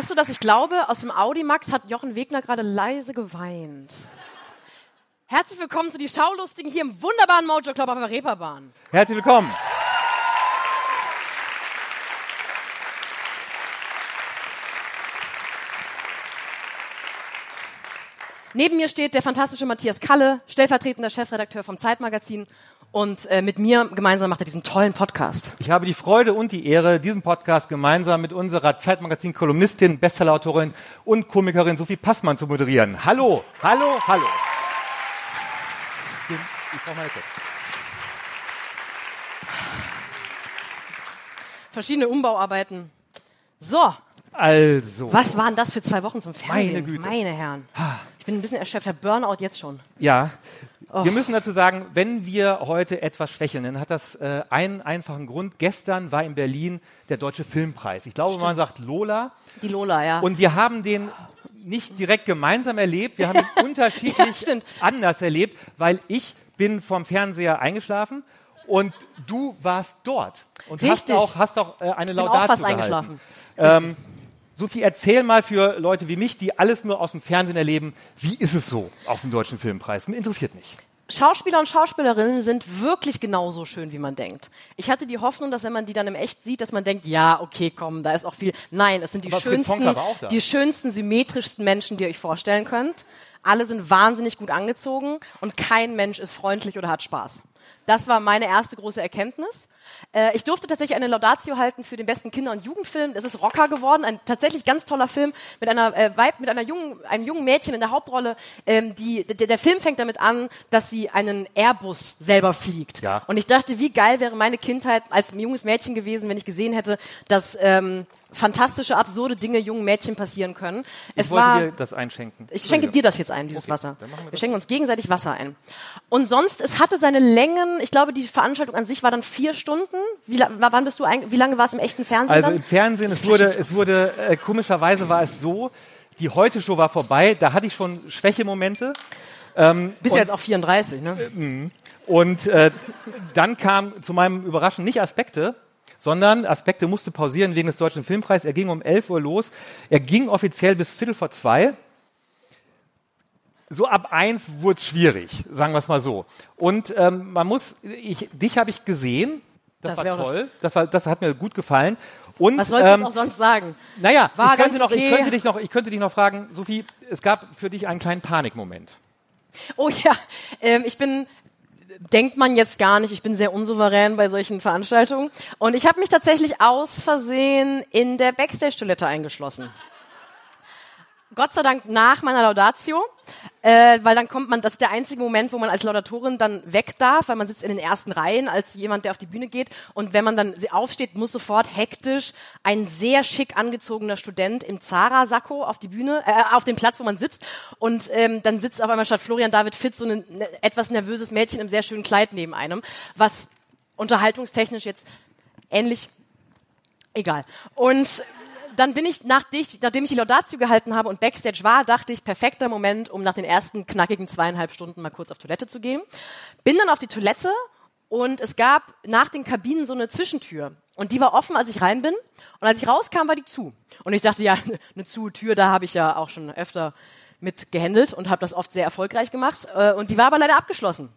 Hörst du das? Ich glaube, aus dem Audimax hat Jochen Wegner gerade leise geweint. Herzlich willkommen zu die Schaulustigen hier im wunderbaren Mojo Club auf der Reeperbahn. Herzlich willkommen. Neben mir steht der fantastische Matthias Kalle, stellvertretender Chefredakteur vom Zeitmagazin. Und äh, mit mir gemeinsam macht er diesen tollen Podcast. Ich habe die Freude und die Ehre, diesen Podcast gemeinsam mit unserer Zeitmagazin-Kolumnistin, Bestsellerautorin und Komikerin Sophie Passmann zu moderieren. Hallo, hallo, hallo. Ich brauche meine Kette. Verschiedene Umbauarbeiten. So, Also, was waren das für zwei Wochen zum Fernsehen? Meine Güte. Meine Herren. Ich bin ein bisschen erschöpft. Burnout jetzt schon. ja, Oh. wir müssen dazu sagen, wenn wir heute etwas schwächeln, dann hat das äh, einen einfachen Grund. Gestern war in Berlin der Deutsche Filmpreis. Ich glaube, man sagt Lola. Die Lola, ja. Und wir haben den nicht direkt gemeinsam erlebt, wir haben ihn unterschiedlich stimmt. anders erlebt, weil ich bin vom Fernseher eingeschlafen und du warst dort und hast Richtig. auch, hast auch äh, eine bin auch Laudatio fast gehalten. eingeschlafen. Ähm, Sophie, erzähl mal für Leute wie mich, die alles nur aus dem Fernsehen erleben, wie ist es so auf dem Deutschen Filmpreis? Mir interessiert mich. Schauspieler und Schauspielerinnen sind wirklich genauso schön, wie man denkt. Ich hatte die Hoffnung, dass wenn man die dann im Echt sieht, dass man denkt, ja, okay, komm, da ist auch viel. Nein, es sind die Aber schönsten, die schönsten, symmetrischsten Menschen, die ihr euch vorstellen könnt. Alle sind wahnsinnig gut angezogen und kein Mensch ist freundlich oder hat Spaß. Das war meine erste große Erkenntnis. Äh, ich durfte tatsächlich eine Laudatio halten für den besten Kinder- und Jugendfilm. Es ist Rocker geworden, ein tatsächlich ganz toller Film mit einer äh, Weib, mit einer jungen, einem jungen Mädchen in der Hauptrolle. Ähm, die, der, der Film fängt damit an, dass sie einen Airbus selber fliegt. Ja. Und ich dachte, wie geil wäre meine Kindheit als junges Mädchen gewesen, wenn ich gesehen hätte, dass ähm, fantastische, absurde Dinge jungen Mädchen passieren können. Ich es wollte war dir das einschenken. ich schenke dir das jetzt ein, dieses Okay, Wasser. wir Wir schenken uns gegenseitig Wasser ein. Und sonst, es hatte seine Längen. Ich glaube, die Veranstaltung an sich war dann vier Stunden. Wie, wann bist du ein, wie lange war es im echten Fernsehen? Also dann? im Fernsehen, es wurde, es wurde, äh, komischerweise war es so, die Heute-Show war vorbei, da hatte ich schon Schwächemomente. Bist ja jetzt auch 34, ne? Und äh, dann kam zu meinem Überraschen nicht Aspekte, sondern Aspekte musste pausieren wegen des Deutschen Filmpreises. Er ging um 11 Uhr los. Er ging offiziell bis Viertel vor zwei. So ab eins wurde es schwierig, sagen wir es mal so. Und ähm, man muss, ich, dich habe ich gesehen, das, Das war toll, das, war, das hat mir gut gefallen. Und, Was sollst du ähm, auch sonst sagen? naja, War ich könnte, ganz noch, ich, okay. könnte dich noch, ich könnte dich noch fragen, Sophie, es gab für dich einen kleinen Panikmoment. Oh ja, ähm, ich bin, denkt man jetzt gar nicht, ich bin sehr unsouverän bei solchen Veranstaltungen. Und ich habe mich tatsächlich aus Versehen in der Backstage-Toilette eingeschlossen. Gott sei Dank nach meiner Laudatio, äh, weil dann kommt man, das ist der einzige Moment, wo man als Laudatorin dann weg darf, weil man sitzt in den ersten Reihen als jemand, der auf die Bühne geht. Und wenn man dann aufsteht, muss sofort hektisch ein sehr schick angezogener Student im Zara-Sakko auf die Bühne, äh, auf den Platz, wo man sitzt. Und ähm, dann sitzt auf einmal statt Florian David Fitz so ein ne, etwas nervöses Mädchen im sehr schönen Kleid neben einem, was unterhaltungstechnisch jetzt ähnlich Egal. Und dann bin ich, nachdem ich, nachdem ich die Laudatio gehalten habe und Backstage war, dachte ich, perfekter Moment, um nach den ersten knackigen zweieinhalb Stunden mal kurz auf Toilette zu gehen. Bin dann auf die Toilette und es gab nach den Kabinen so eine Zwischentür. Und die war offen, als ich rein bin. Und als ich rauskam, war die zu. Und ich dachte, ja, eine zu Tür, da habe ich ja auch schon öfter mit gehandelt und habe das oft sehr erfolgreich gemacht. Äh, Und die war aber leider abgeschlossen.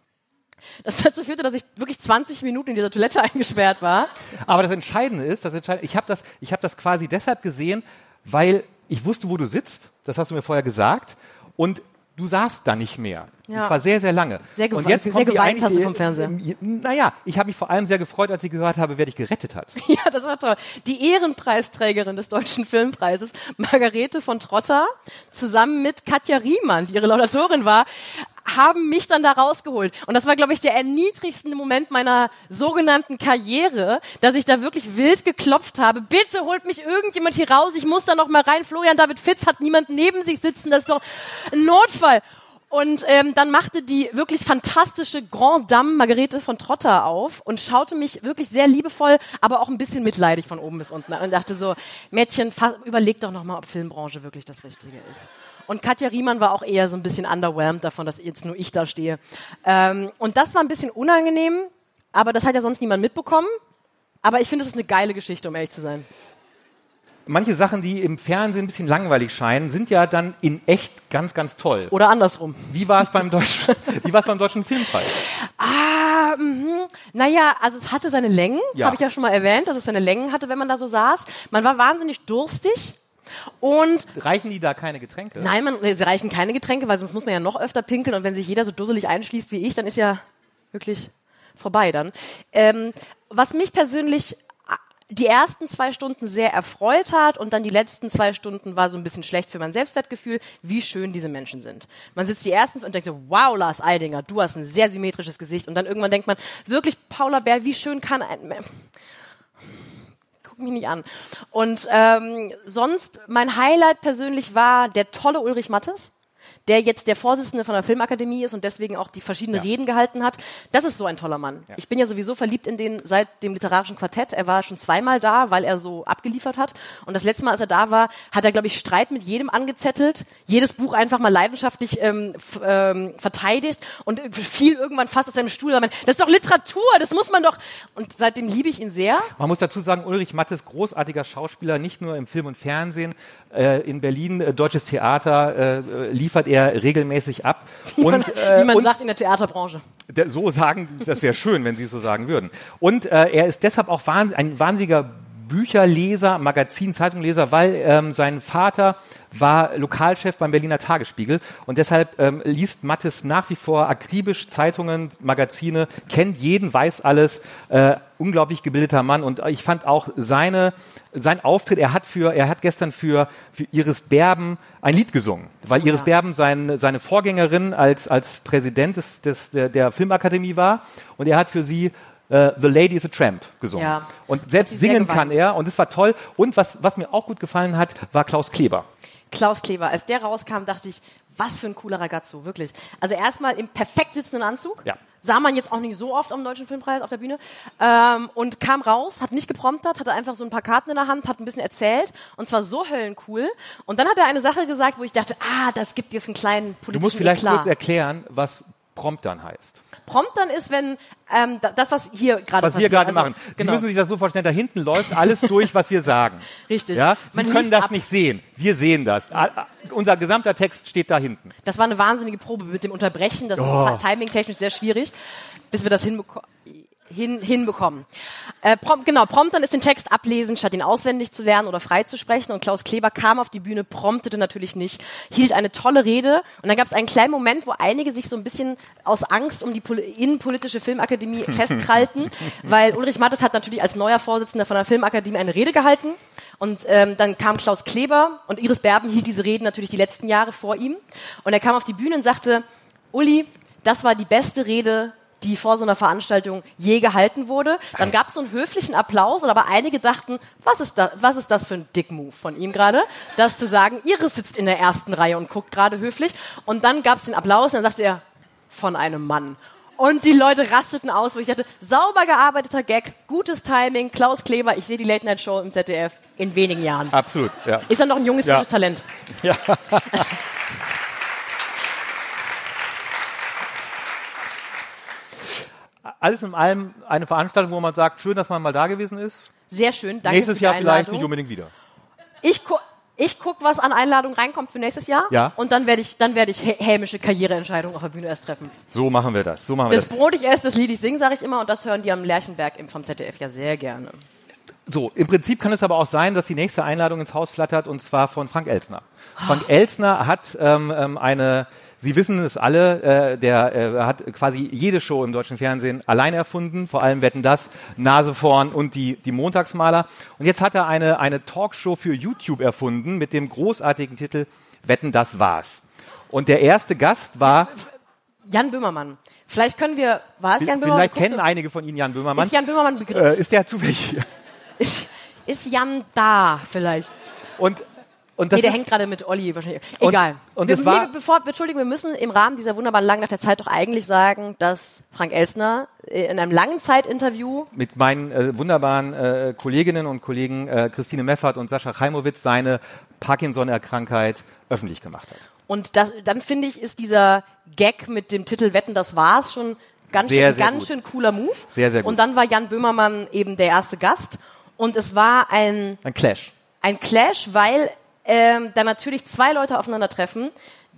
Das dazu führte, dass ich wirklich 20 Minuten in dieser Toilette eingesperrt war. Aber das Entscheidende ist, das Entscheidende, ich habe das, ich habe das quasi deshalb gesehen, weil ich wusste, wo du sitzt. Das hast du mir vorher gesagt. Und du saßt da nicht mehr. Ja. Und zwar sehr, sehr lange. Sehr gewe- und jetzt sehr geweint hast du vom Fernseher. Ähm, Naja, ich habe mich vor allem sehr gefreut, als sie gehört habe, wer dich gerettet hat. Ja, das war toll. Die Ehrenpreisträgerin des Deutschen Filmpreises, Margarete von Trotter, zusammen mit Katja Riemann, die ihre Laudatorin war, haben mich dann da rausgeholt. Und das war, glaube ich, der erniedrigste Moment meiner sogenannten Karriere, dass ich da wirklich wild geklopft habe. Bitte holt mich irgendjemand hier raus. Ich muss da noch mal rein. Florian David Fitz hat niemanden neben sich sitzen. Das ist doch ein Notfall. Und ähm, dann machte die wirklich fantastische Grand Dame Margarete von Trotter auf und schaute mich wirklich sehr liebevoll, aber auch ein bisschen mitleidig von oben bis unten an und dachte so, Mädchen, überleg doch noch mal, ob Filmbranche wirklich das Richtige ist. Und Katja Riemann war auch eher so ein bisschen underwhelmed davon, dass jetzt nur ich da stehe. Ähm, und das war ein bisschen unangenehm, aber das hat ja sonst niemand mitbekommen. Aber ich finde, es ist eine geile Geschichte, um ehrlich zu sein manche Sachen, die im Fernsehen ein bisschen langweilig scheinen, sind ja dann in echt ganz, ganz toll. Oder andersrum. Wie war es beim deutschen, wie war es beim deutschen Filmpreis? Ah, mh. naja, also es hatte seine Längen, ja. habe ich ja schon mal erwähnt, dass es seine Längen hatte, wenn man da so saß. Man war wahnsinnig durstig. Und reichen die da keine Getränke? Nein, man, sie reichen keine Getränke, weil sonst muss man ja noch öfter pinkeln und wenn sich jeder so dusselig einschließt wie ich, dann ist ja wirklich vorbei dann. Ähm, was mich persönlich die ersten zwei Stunden sehr erfreut hat und dann die letzten zwei Stunden war so ein bisschen schlecht für mein Selbstwertgefühl, wie schön diese Menschen sind. Man sitzt die ersten und denkt so, wow, Lars Eidinger, du hast ein sehr symmetrisches Gesicht. Und dann irgendwann denkt man, wirklich, Paula Bär, wie schön kann ein... Guck mich nicht an. Und ähm, sonst, mein Highlight persönlich war der tolle Ulrich Mattes der jetzt der Vorsitzende von der Filmakademie ist und deswegen auch die verschiedenen ja. Reden gehalten hat. Das ist so ein toller Mann. Ja. Ich bin ja sowieso verliebt in den seit dem literarischen Quartett. Er war schon zweimal da, weil er so abgeliefert hat. Und das letzte Mal, als er da war, hat er, glaube ich, Streit mit jedem angezettelt, jedes Buch einfach mal leidenschaftlich ähm, ähm, verteidigt und fiel irgendwann fast aus seinem Stuhl. Das ist doch Literatur, das muss man doch. Und seitdem liebe ich ihn sehr. Man muss dazu sagen, Ulrich Mattes, großartiger Schauspieler, nicht nur im Film und Fernsehen, äh, in Berlin, äh, deutsches Theater, äh, liefert er regelmäßig ab. Wie man, und, äh, wie man sagt in der Theaterbranche. Der, so sagen, das wäre schön, wenn Sie es so sagen würden. Und äh, er ist deshalb auch wahn, ein wahnsinniger Bücherleser, Magazin, Zeitungleser, weil ähm, sein Vater war Lokalchef beim Berliner Tagesspiegel und deshalb ähm, liest Mattes nach wie vor akribisch Zeitungen, Magazine, kennt jeden, weiß alles, äh, unglaublich gebildeter Mann und ich fand auch seine sein Auftritt, er hat für, er hat gestern für, für Iris Berben ein Lied gesungen, weil Iris ja. Berben sein, seine Vorgängerin als, als Präsident des, des, der, der Filmakademie war und er hat für sie Uh, The Lady is a Tramp gesungen. Ja. Und selbst singen kann er und das war toll. Und was, was mir auch gut gefallen hat, war Klaus Kleber. Klaus Kleber. Als der rauskam, dachte ich, was für ein cooler Ragazzo, wirklich. Also erstmal im perfekt sitzenden Anzug. Ja. Sah man jetzt auch nicht so oft am Deutschen Filmpreis auf der Bühne. Ähm, und kam raus, hat nicht gepromptet, hatte einfach so ein paar Karten in der Hand, hat ein bisschen erzählt. Und zwar so höllencool. Und dann hat er eine Sache gesagt, wo ich dachte, ah, das gibt jetzt einen kleinen politischen Du musst vielleicht Eklat. kurz erklären, was Promptern heißt. Promptern ist, wenn ähm, das, was hier gerade Was wir gerade also, machen. Sie genau. müssen sich das so vorstellen, da hinten läuft alles durch, was wir sagen. Richtig. Ja? Sie Man können das ab. nicht sehen. Wir sehen das. Unser gesamter Text steht da hinten. Das war eine wahnsinnige Probe mit dem Unterbrechen. Das oh. ist timing-technisch sehr schwierig, bis wir das hinbekommen hin, hinbekommen. Äh, prom genau, Promptern ist den Text ablesen, statt ihn auswendig zu lernen oder frei zu sprechen. Und Klaus Kleber kam auf die Bühne, promptete natürlich nicht, hielt eine tolle Rede. Und dann gab es einen kleinen Moment, wo einige sich so ein bisschen aus Angst um die Pol innenpolitische Filmakademie festkrallten, weil Ulrich Mattes hat natürlich als neuer Vorsitzender von der Filmakademie eine Rede gehalten. Und ähm, dann kam Klaus Kleber und Iris Berben hielt diese Rede natürlich die letzten Jahre vor ihm. Und er kam auf die Bühne und sagte, Uli, das war die beste Rede die vor so einer Veranstaltung je gehalten wurde. Dann gab es so einen höflichen Applaus, aber einige dachten, was ist, da, was ist das für ein Dick-Move von ihm gerade, das zu sagen, Iris sitzt in der ersten Reihe und guckt gerade höflich. Und dann gab es den Applaus und dann sagte er, von einem Mann. Und die Leute rasteten aus, wo ich dachte, sauber gearbeiteter Gag, gutes Timing, Klaus Kleber, ich sehe die Late Night Show im ZDF in wenigen Jahren. Absolut, ja. Ist er noch ein junges, ja. Talent. Ja. alles in allem eine Veranstaltung, wo man sagt, schön, dass man mal da gewesen ist. Sehr schön, danke Nächstes Jahr vielleicht nicht unbedingt wieder. Ich, gu ich guck, was an Einladungen reinkommt für nächstes Jahr. Ja. Und dann werde ich, dann werde ich hämische Karriereentscheidungen auf der Bühne erst treffen. So machen wir das. So machen wir das, das Brot ich erst, das Lied ich sing, sage ich immer, und das hören die am Lerchenberg vom ZDF ja sehr gerne. So, im Prinzip kann es aber auch sein, dass die nächste Einladung ins Haus flattert und zwar von Frank Elsner. Frank. Elsner hat ähm, ähm, eine Sie wissen es alle, äh, der äh, hat quasi jede Show im deutschen Fernsehen allein erfunden, vor allem Wetten das, Nase vorn und die, die Montagsmaler. Und jetzt hat er eine, eine Talkshow für YouTube erfunden mit dem großartigen Titel Wetten das war's. Und der erste Gast war Jan Böhmermann. Vielleicht können wir, war es Jan Böhmermann? Vielleicht kennen einige von Ihnen Jan Böhmermann. Ist Jan Böhmermann Begriff? Äh, ist der zufällig hier? Ist, ist Jan da vielleicht? Und Und das nee, der hängt gerade mit Olli wahrscheinlich. Und- Egal. und wir, es war- nee, bevor, Entschuldigung, wir müssen im Rahmen dieser wunderbaren langen Nacht der Zeit doch eigentlich sagen, dass Frank Elsner äh, in einem langen Zeitinterview mit meinen äh, wunderbaren äh, Kolleginnen und Kollegen äh, Christine Meffert und Sascha Chaimowitz seine Parkinson-Erkrankheit öffentlich gemacht hat. und das, dann finde ich, ist dieser Gag mit dem Titel Wetten, das war's schon ganz, Sehr, schön, sehr ganz gut. schön cooler Move. Sehr, sehr gut. Und dann war Jan Böhmermann eben der erste Gast und es war ein Ein Clash. ein Clash, weil ähm, da natürlich zwei Leute aufeinandertreffen,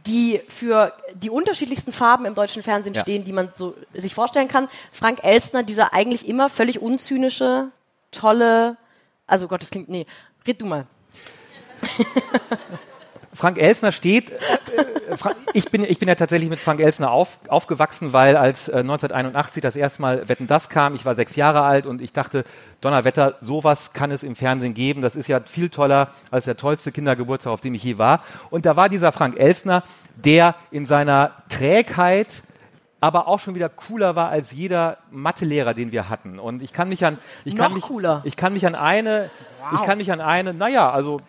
die für die unterschiedlichsten Farben im deutschen Fernsehen Ja. stehen, die man so sich vorstellen kann. Frank Elstner, dieser eigentlich immer völlig unzynische, tolle, also Gott, das klingt, nee, red du mal. Frank Elsner steht, äh, äh, ich, bin, ich bin ja tatsächlich mit Frank Elsner auf, aufgewachsen, weil als äh, 1981 das erste Mal Wetten das kam, ich war sechs Jahre alt und ich dachte, Donnerwetter, sowas kann es im Fernsehen geben. Das ist ja viel toller als der tollste Kindergeburtstag, auf dem ich je war. Und da war dieser Frank Elsner, der in seiner Trägheit aber auch schon wieder cooler war als jeder Mathelehrer, den wir hatten. Und ich kann mich an, ich kann Noch mich, cooler. ich kann mich an eine, ich kann mich an eine, naja, also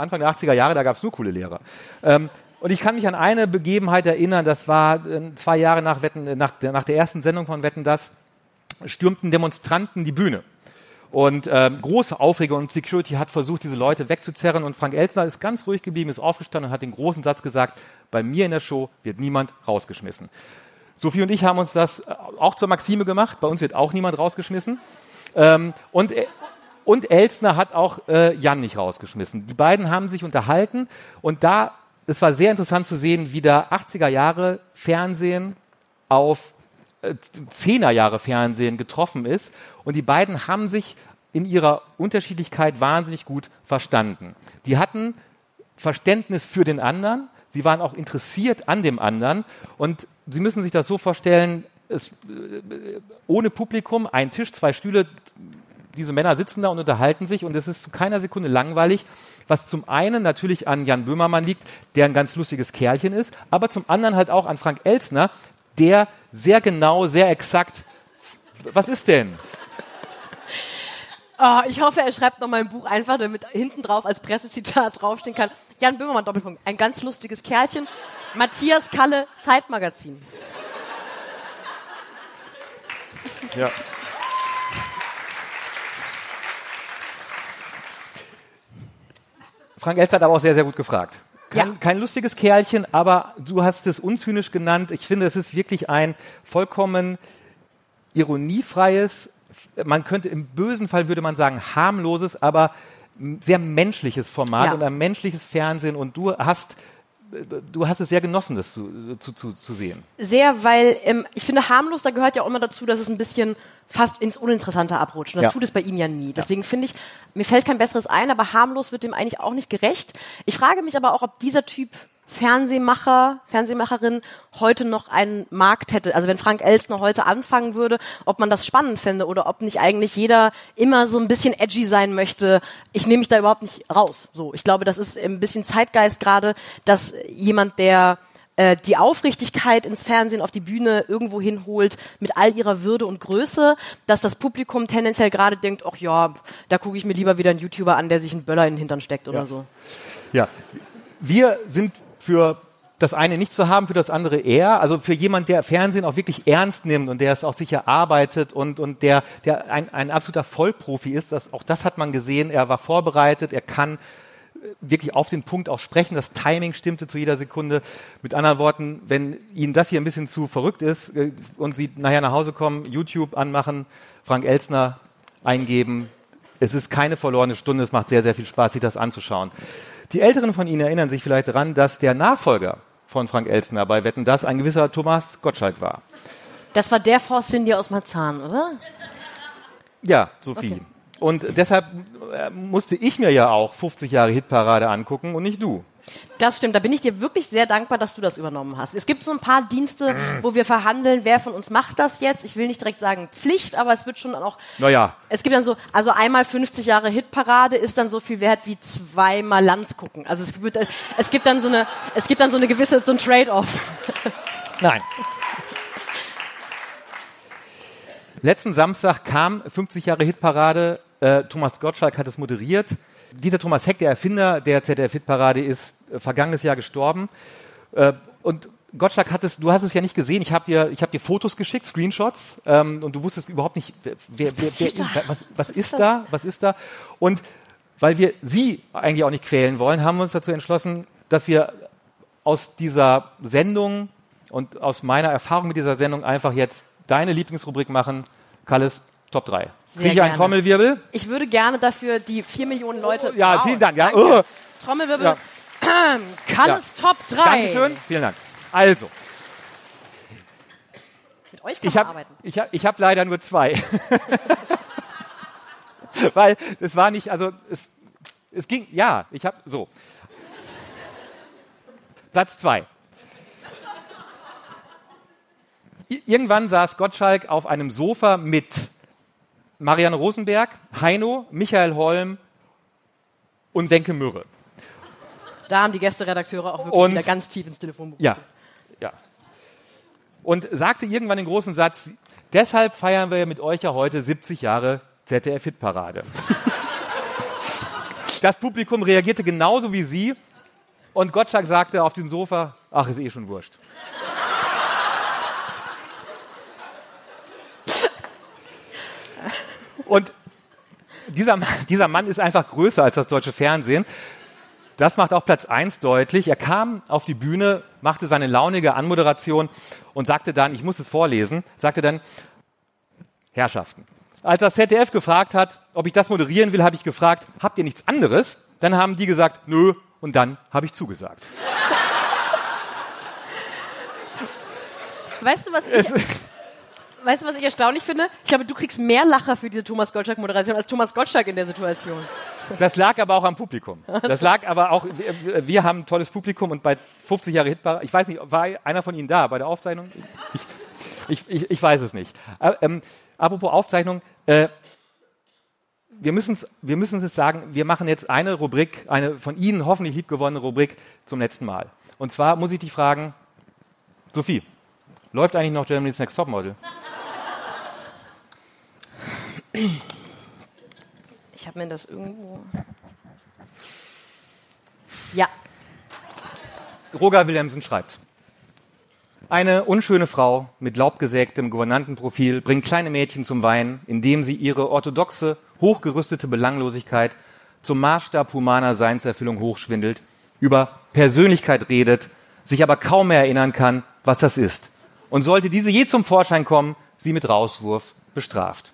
Anfang der 80er Jahre, da gab es nur coole Lehrer. Ähm, und ich kann mich an eine Begebenheit erinnern, das war äh, zwei Jahre nach, Wetten, äh, nach, der, nach der ersten Sendung von Wetten, das stürmten Demonstranten die Bühne. Und ähm, große Aufregung und Security hat versucht, diese Leute wegzuzerren. Und Frank Elsner ist ganz ruhig geblieben, ist aufgestanden und hat den großen Satz gesagt, bei mir in der Show wird niemand rausgeschmissen. Sophie und ich haben uns das äh, auch zur Maxime gemacht. Bei uns wird auch niemand rausgeschmissen. Ähm, und, und Elsner hat auch äh, Jan nicht rausgeschmissen. Die beiden haben sich unterhalten und da, es war sehr interessant zu sehen, wie da 80er Jahre Fernsehen auf äh, 10er Jahre Fernsehen getroffen ist. Und die beiden haben sich in ihrer Unterschiedlichkeit wahnsinnig gut verstanden. Die hatten Verständnis für den anderen. Sie waren auch interessiert an dem anderen. Und Sie müssen sich das so vorstellen, es, äh, ohne Publikum, ein Tisch, zwei Stühle, diese Männer sitzen da und unterhalten sich und es ist zu keiner Sekunde langweilig, was zum einen natürlich an Jan Böhmermann liegt, der ein ganz lustiges Kerlchen ist, aber zum anderen halt auch an Frank Elsner, der sehr genau, sehr exakt, was ist denn? Oh, ich hoffe, er schreibt noch mal ein Buch einfach, damit hinten drauf als Pressezitat draufstehen kann. Jan Böhmermann, Doppelpunkt. Ein ganz lustiges Kerlchen. Matthias Kalle, Zeitmagazin. Ja. Frank Elster hat aber auch sehr, sehr gut gefragt. Kein, Ja. kein lustiges Kerlchen, aber du hast es unzynisch genannt. Ich finde, es ist wirklich ein vollkommen ironiefreies, man könnte im bösen Fall würde man sagen harmloses, aber sehr menschliches Format Ja. und ein menschliches Fernsehen und du hast du hast es sehr genossen, das zu, zu, zu, zu sehen. Sehr, weil ähm, ich finde, harmlos, da gehört ja auch immer dazu, dass es ein bisschen fast ins Uninteressante abrutscht. Und das Ja. tut es bei ihm ja nie. Deswegen finde ich, mir fällt kein besseres ein, aber harmlos wird dem eigentlich auch nicht gerecht. Ich frage mich aber auch, ob dieser Typ Fernsehmacher, Fernsehmacherin heute noch einen Markt hätte. Also wenn Frank Elstner heute anfangen würde, ob man das spannend fände oder ob nicht eigentlich jeder immer so ein bisschen edgy sein möchte. Ich nehme mich da überhaupt nicht raus. So, ich glaube, das ist ein bisschen Zeitgeist gerade, dass jemand, der äh, die Aufrichtigkeit ins Fernsehen auf die Bühne irgendwo hinholt mit all ihrer Würde und Größe, dass das Publikum tendenziell gerade denkt, ach ja, da gucke ich mir lieber wieder einen YouTuber an, der sich einen Böller in den Hintern steckt oder Ja. so. Ja, wir sind für das eine nicht zu haben, für das andere eher. Also für jemand, der Fernsehen auch wirklich ernst nimmt und der es auch sicher arbeitet und, und der, der ein, ein absoluter Vollprofi ist, das, auch das hat man gesehen. Er war vorbereitet, er kann äh, wirklich auf den Punkt auch sprechen. Das Timing stimmte zu jeder Sekunde. Mit anderen Worten, wenn Ihnen das hier ein bisschen zu verrückt ist äh, und Sie nachher nach Hause kommen, YouTube anmachen, Frank Elsner eingeben, es ist keine verlorene Stunde, es macht sehr, sehr viel Spaß, sich das anzuschauen. Die Älteren von Ihnen erinnern sich vielleicht daran, dass der Nachfolger von Frank Elsner bei Wetten das ein gewisser Thomas Gottschalk war. Das war der Forst Cindy aus Marzahn, oder? Ja, Sophie. Okay. Und deshalb äh, musste ich mir ja auch 50 Jahre Hitparade angucken und nicht du. Das stimmt, da bin ich dir wirklich sehr dankbar, dass du das übernommen hast. Es gibt so ein paar Dienste, wo wir verhandeln, wer von uns macht das jetzt. Ich will nicht direkt sagen Pflicht, aber es wird schon auch. Naja, Es gibt dann so, also einmal 50 Jahre Hitparade ist dann so viel wert wie zweimal Lanz gucken. Also es gibt, es gibt dann so eine, es gibt dann so eine gewisse, so ein Trade-off. nein. Letzten Samstag kam 50 Jahre Hitparade. Äh, Thomas Gottschalk hat es moderiert. Dieter Thomas Heck, der Erfinder der ZDF-Hitparade, ist äh, vergangenes Jahr gestorben. Äh, und Gottschalk hat es, du hast es ja nicht gesehen. Ich habe dir, ich habe dir Fotos geschickt, Screenshots, ähm, und du wusstest überhaupt nicht, wer, wer, wer, wer ist, was, was ist da, was ist da? Und weil wir Sie eigentlich auch nicht quälen wollen, haben wir uns dazu entschlossen, dass wir aus dieser Sendung und aus meiner Erfahrung mit dieser Sendung einfach jetzt deine Lieblingsrubrik machen. Kalles Top 3. Kriege ich einen Trommelwirbel? Ich würde gerne dafür die vier Millionen Leute. Ja, wow, vielen Dank. Ja. Oh. Trommelwirbel. Ja. Kalles ja. Top 3. Dankeschön. Vielen Dank. Also. Mit euch kann ich hab, arbeiten. Ich habe hab leider nur zwei. Weil es war nicht, also es, es ging, ja, ich habe so. Platz zwei. Irgendwann saß Gottschalk auf einem Sofa mit Marianne Rosenberg, Heino, Michael Holm und Wenke Mürre. Da haben die Gästeredakteure auch wirklich und, wieder ganz tief ins Telefonbuch. Ja, ja. Und sagte irgendwann den großen Satz, deshalb feiern wir mit euch ja heute 70 Jahre ZDF-Hitparade. das Publikum reagierte genauso wie Sie und Gottschalk sagte auf dem Sofa, ach, ist eh schon wurscht. Und dieser, dieser Mann ist einfach größer als das deutsche Fernsehen. Das macht auch Platz 1 deutlich. Er kam auf die Bühne, machte seine launige Anmoderation und sagte dann, ich muss es vorlesen, sagte dann, Herrschaften. Als das ZDF gefragt hat, ob ich das moderieren will, habe ich gefragt, habt ihr nichts anderes? Dann haben die gesagt, nö, und dann habe ich zugesagt. Weißt du, was ich, weißt du, was ich erstaunlich finde? Ich glaube, du kriegst mehr Lacher für diese Thomas Gottschalk-Moderation als Thomas Gottschalk in der Situation. Das lag aber auch am Publikum. Das lag aber auch, wir, wir haben ein tolles Publikum und bei 50 Jahre Hitbar, ich weiß nicht, war einer von Ihnen da bei der Aufzeichnung? Ich, ich, ich, ich weiß es nicht. Äh, ähm, apropos Aufzeichnung, äh, wir müssen es wir sagen, wir machen jetzt eine Rubrik, eine von Ihnen hoffentlich liebgewonnene Rubrik zum letzten Mal. Und zwar muss ich dich fragen, Sophie, läuft eigentlich noch Germany's Next Topmodel? Ich habe mir das irgendwo. Ja. Roger Wilhelmsen schreibt. Eine unschöne Frau mit laubgesägtem Gouvernantenprofil bringt kleine Mädchen zum Weinen, indem sie ihre orthodoxe, hochgerüstete Belanglosigkeit zum Maßstab humaner Seinserfüllung hochschwindelt, über Persönlichkeit redet, sich aber kaum mehr erinnern kann, was das ist. Und sollte diese je zum Vorschein kommen, sie mit Rauswurf bestraft.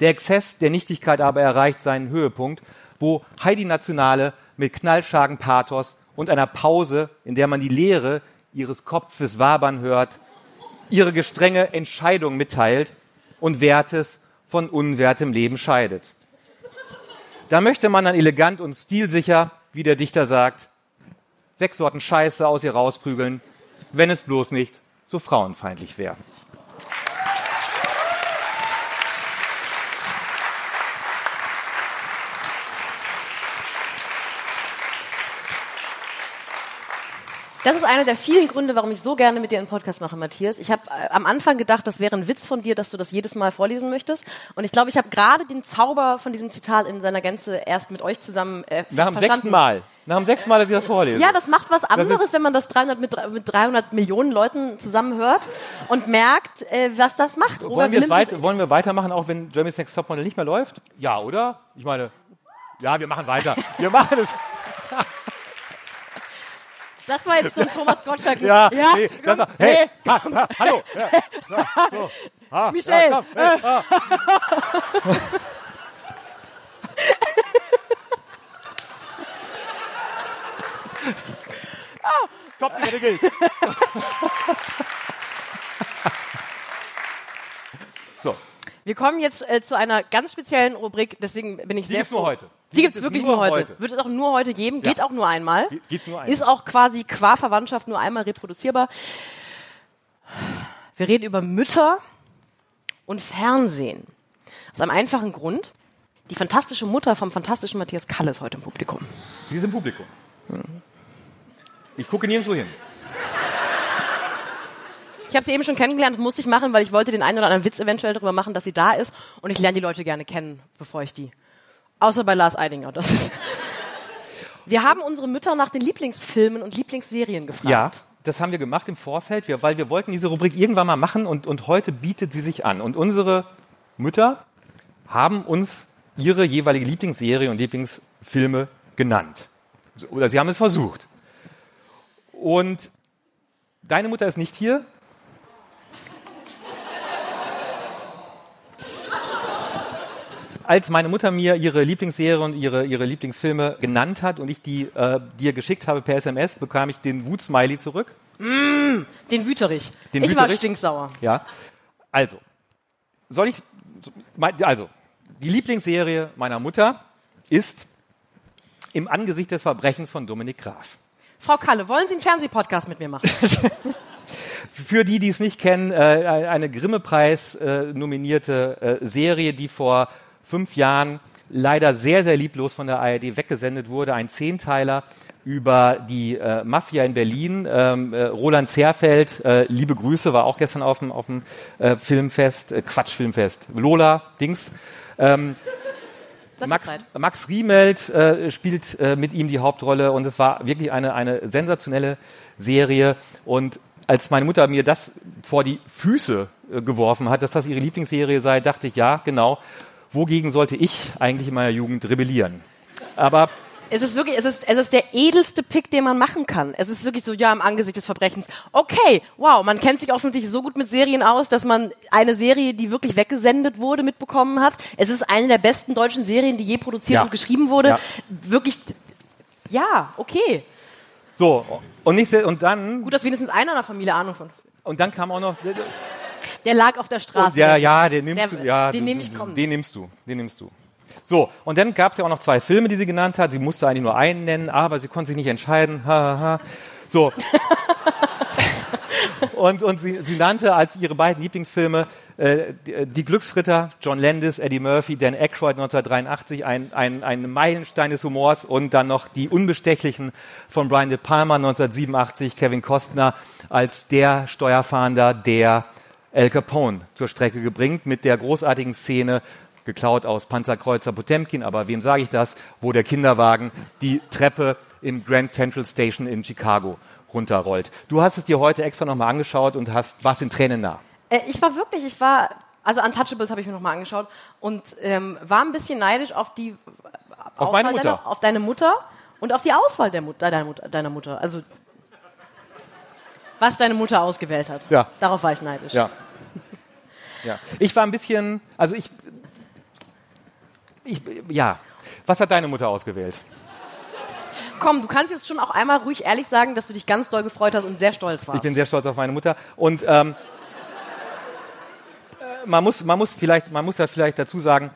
Der Exzess der Nichtigkeit aber erreicht seinen Höhepunkt, wo Heidi Nationale mit knallschargen Pathos und einer Pause, in der man die Leere ihres Kopfes wabern hört, ihre gestrenge Entscheidung mitteilt und Wertes von unwertem Leben scheidet. Da möchte man dann elegant und stilsicher, wie der Dichter sagt, sechs Sorten Scheiße aus ihr rausprügeln, wenn es bloß nicht so frauenfeindlich wäre. Das ist einer der vielen Gründe, warum ich so gerne mit dir einen Podcast mache, Matthias. Ich habe äh, am Anfang gedacht, das wäre ein Witz von dir, dass du das jedes Mal vorlesen möchtest. Und ich glaube, ich habe gerade den Zauber von diesem Zitat in seiner Gänze erst mit euch zusammen äh, Nach dem sechsten Mal. Nach dem sechsten Mal, dass ich das vorlese. Ja, das macht was anderes, wenn man das 300 mit, mit 300 Millionen Leuten zusammenhört und merkt, äh, was das macht. Wollen, wir weit, wollen wir weitermachen, auch wenn Jeremy's Next Topmodel nicht mehr läuft? Ja, oder? Ich meine, ja, wir machen weiter. Wir machen es. Das war jetzt so ein Thomas Gottschalk. ja, ja, nee, das war, hey, ha, ha, hallo. Ja, so, ha, Michel. Ja, komm, hey, ha. oh. Top, die gilt. Wir kommen jetzt äh, zu einer ganz speziellen Rubrik, deswegen bin ich die sehr gibt's nur heute. Die, die gibt es wirklich nur heute. heute. Wird es auch nur heute geben, ja. geht auch nur einmal. Ge geht nur einmal. Ist auch quasi qua Verwandtschaft nur einmal reproduzierbar. Wir reden über Mütter und Fernsehen. Aus einem einfachen Grund. Die fantastische Mutter vom fantastischen Matthias Kalle ist heute im Publikum. Sie ist im Publikum. Ich gucke nirgendwo hin. Ich habe sie eben schon kennengelernt, musste ich machen, weil ich wollte den einen oder anderen Witz eventuell darüber machen, dass sie da ist und ich lerne die Leute gerne kennen, bevor ich die Außer bei Lars Eidinger. Das ist wir haben unsere Mütter nach den Lieblingsfilmen und Lieblingsserien gefragt. Ja, das haben wir gemacht im Vorfeld, weil wir wollten diese Rubrik irgendwann mal machen und, und heute bietet sie sich an. Und unsere Mütter haben uns ihre jeweilige Lieblingsserie und Lieblingsfilme genannt. Oder sie haben es versucht. Und deine Mutter ist nicht hier. Als meine Mutter mir ihre Lieblingsserie und ihre, ihre Lieblingsfilme genannt hat und ich die äh, dir geschickt habe per SMS, bekam ich den Wut-Smiley zurück. Mm, den Wüterich. Den ich war Wüterich? stinksauer. Ja. Also, soll ich, also, die Lieblingsserie meiner Mutter ist Im Angesicht des Verbrechens von Dominik Graf. Frau Kalle, wollen Sie einen Fernsehpodcast mit mir machen? Für die, die es nicht kennen, äh, eine Grimme-Preis äh, nominierte äh, Serie, die vor fünf Jahren leider sehr, sehr lieblos von der ARD weggesendet wurde. Ein Zehnteiler über die äh, Mafia in Berlin. Ähm, äh, Roland Zerfeld, äh, liebe Grüße, war auch gestern auf dem, auf dem äh, Filmfest, äh, Quatsch, Filmfest, Lola, Dings. Ähm, Max. Max Riemelt äh, spielt mit ihm die Hauptrolle und es war wirklich eine, eine sensationelle Serie. Und als meine Mutter mir das vor die Füße geworfen hat, dass das ihre Lieblingsserie sei, dachte ich, ja, genau, wogegen sollte ich eigentlich in meiner Jugend rebellieren? Aber Es ist wirklich, es ist, es ist der edelste Pick, den man machen kann. Es ist wirklich so, ja, im Angesicht des Verbrechens. Okay, wow, man kennt sich offensichtlich so gut mit Serien aus, dass man eine Serie, die wirklich weggesendet wurde, mitbekommen hat. Es ist eine der besten deutschen Serien, die je produziert Ja. und geschrieben wurde. Ja. Wirklich, ja, okay. so, und, nicht, sehr- und dann, Gut, dass wenigstens einer in der Familie Ahnung von. und dann kam auch noch, Der lag auf der Straße. ja, ja, den nimmst der, du, ja, Den ich du- kommen. Den nimmst du, den nimmst du. So, und dann gab es ja auch noch zwei Filme, die sie genannt hat. Sie musste eigentlich nur einen nennen, aber sie konnte sich nicht entscheiden. Ha, ha, ha. So. und und sie, sie nannte als ihre beiden Lieblingsfilme äh, die, die Glücksritter, John Landis, Eddie Murphy, Dan Aykroyd 1983, ein, ein, ein Meilenstein des Humors und dann noch die Unbestechlichen von Brian De Palma 1987, Kevin Costner als der Steuerfahnder, der Al Capone zur Strecke gebringt mit der großartigen Szene, geklaut aus Panzerkreuzer Potemkin, aber wem sage ich das, wo der Kinderwagen die Treppe im Grand Central Station in Chicago runterrollt. Du hast es dir heute extra nochmal angeschaut und hast was in Tränen nah. Äh, ich war wirklich, ich war, also Untouchables habe ich mir nochmal angeschaut und ähm, war ein bisschen neidisch auf die Auf meine Mutter. Deiner, auf deine Mutter und auf die Auswahl der Mutter, deiner, Mutter, deiner Mutter. Also was deine Mutter ausgewählt hat. Ja. Darauf war ich neidisch. Ja. ja. Ich war ein bisschen, also ich, ich, ja. Was hat deine Mutter ausgewählt? Komm, du kannst jetzt schon auch einmal ruhig ehrlich sagen, dass du dich ganz doll gefreut hast und sehr stolz warst. Ich bin sehr stolz auf meine Mutter. Und ähm, äh, man muss, man muss vielleicht, man muss ja vielleicht dazu sagen,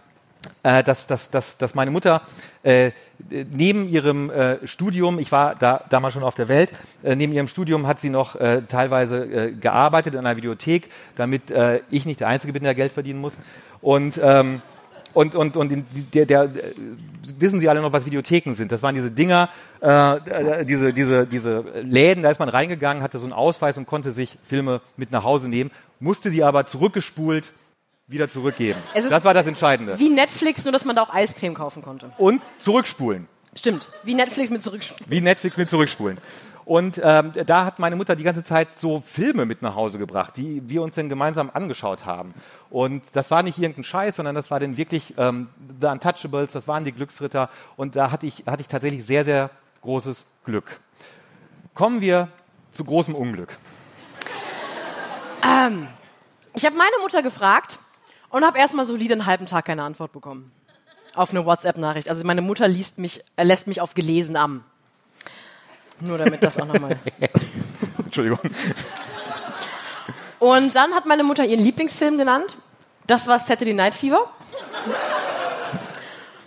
dass, dass, dass, dass meine Mutter äh, neben ihrem äh, Studium, ich war da damals schon auf der Welt, äh, neben ihrem Studium hat sie noch äh, teilweise äh, gearbeitet in einer Videothek, damit äh, ich nicht der Einzige bin, der Geld verdienen muss. Und ähm, und, und, und in der, der, der, wissen Sie alle noch, was Videotheken sind? Das waren diese Dinger, äh, diese, diese, diese Läden, da ist man reingegangen, hatte so einen Ausweis und konnte sich Filme mit nach Hause nehmen, musste die aber zurückgespult wieder zurückgeben. Das war das Entscheidende. Wie Netflix, nur dass man da auch Eiscreme kaufen konnte. Und zurückspulen. Stimmt. Wie Netflix mit zurück. Wie Netflix mit zurückspulen. Und ähm, da hat meine Mutter die ganze Zeit so Filme mit nach Hause gebracht, die wir uns dann gemeinsam angeschaut haben. Und das war nicht irgendein Scheiß, sondern das war dann wirklich ähm, The Untouchables, das waren die Glücksritter. Und da hatte ich, hatte ich tatsächlich sehr, sehr großes Glück. Kommen wir zu großem Unglück. Ich habe meine Mutter gefragt und habe erstmal solide einen halben Tag keine Antwort bekommen. Auf eine WhatsApp-Nachricht. Also meine Mutter liest mich, äh, lässt mich auf gelesen am. Nur damit das auch nochmal. Entschuldigung. Und dann hat meine Mutter ihren Lieblingsfilm genannt. Das war Saturday Night Fever.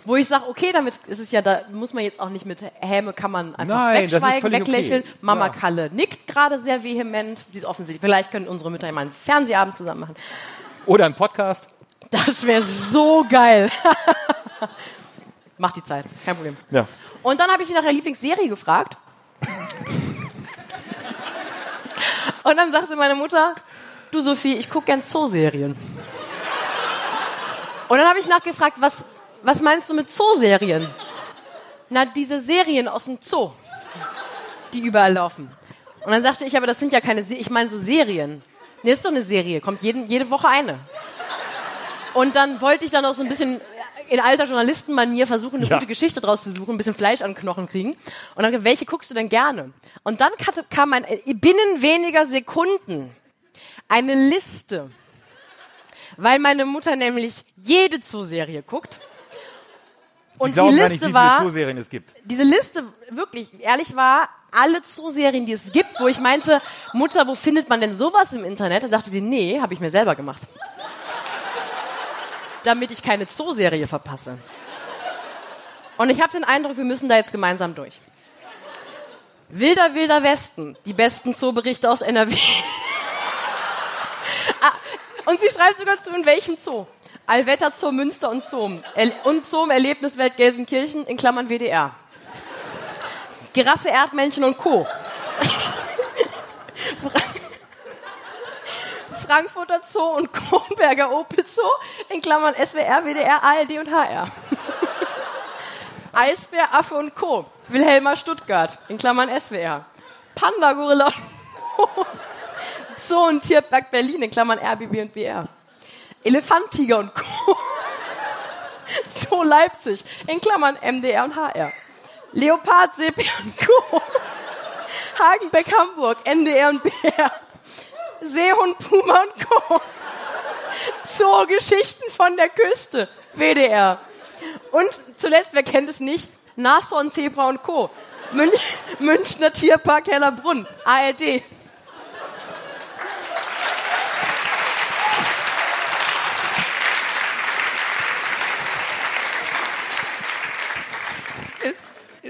Wo ich sage, okay, damit ist es ja, da muss man jetzt auch nicht mit Häme, kann man einfach Nein, wegschweigen, weglächeln. okay. Mama Ja. Kalle nickt gerade sehr vehement. Sie ist offensichtlich, vielleicht können unsere Mütter ja mal einen Fernsehabend zusammen machen. Oder ein Podcast. Das wäre so geil. Mach die Zeit, kein Problem. Ja. Und dann habe ich sie nach ihrer Lieblingsserie gefragt. Und dann sagte meine Mutter, du Sophie, ich gucke gern Zooserien. Und dann habe ich nachgefragt, was, was meinst du mit Zooserien? Na, diese Serien aus dem Zoo, die überall laufen. Und dann sagte ich, aber das sind ja keine, Se ich meine so Serien. Nee, ist doch eine Serie, kommt jeden, jede Woche eine. Und dann wollte ich dann auch so ein bisschen in alter Journalistenmanier versuchen, eine Ja. gute Geschichte draus zu suchen, ein bisschen Fleisch an Knochen kriegen. Und dann, welche guckst du denn gerne? Und dann kam ein, binnen weniger Sekunden eine Liste. Weil meine Mutter nämlich jede Zooserie guckt. Sie Und die gar nicht, wie Liste viele war, Zooserien es gibt. diese Liste, wirklich, ehrlich war, alle Zooserien, die es gibt, wo ich meinte, Mutter, wo findet man denn sowas im Internet? Dann sagte sie, nee, habe ich mir selber gemacht. Damit ich keine Zooserie verpasse. Und ich habe den Eindruck, wir müssen da jetzt gemeinsam durch. Wilder, wilder Westen, die besten Zooberichte aus NRW. ah, und sie schreibt sogar zu, in welchem Zoo. Allwetter Zoo Münster und Zoom. Und Zoom Erlebniswelt Gelsenkirchen in Klammern WDR. Giraffe, Erdmännchen und Co. Fra- Frankfurter Zoo und Kronberger Opel Zoo in Klammern SWR, WDR, ARD und HR. Eisbär, Affe und Co. Wilhelmer Stuttgart in Klammern SWR. Panda, Gorilla. Zoo und Tierpark Berlin in Klammern RBB und BR. Elefant, Tiger und Co. Zoo Leipzig in Klammern MDR und HR. Leopard, Sepia und Co. Hagenbeck, Hamburg, NDR und BR. Seehund, Puma und Co. Zoo Geschichten von der Küste, WDR. Und zuletzt, wer kennt es nicht? Nashorn, Zebra und Co. Münch, Münchner Tierpark Hellerbrunn, ARD.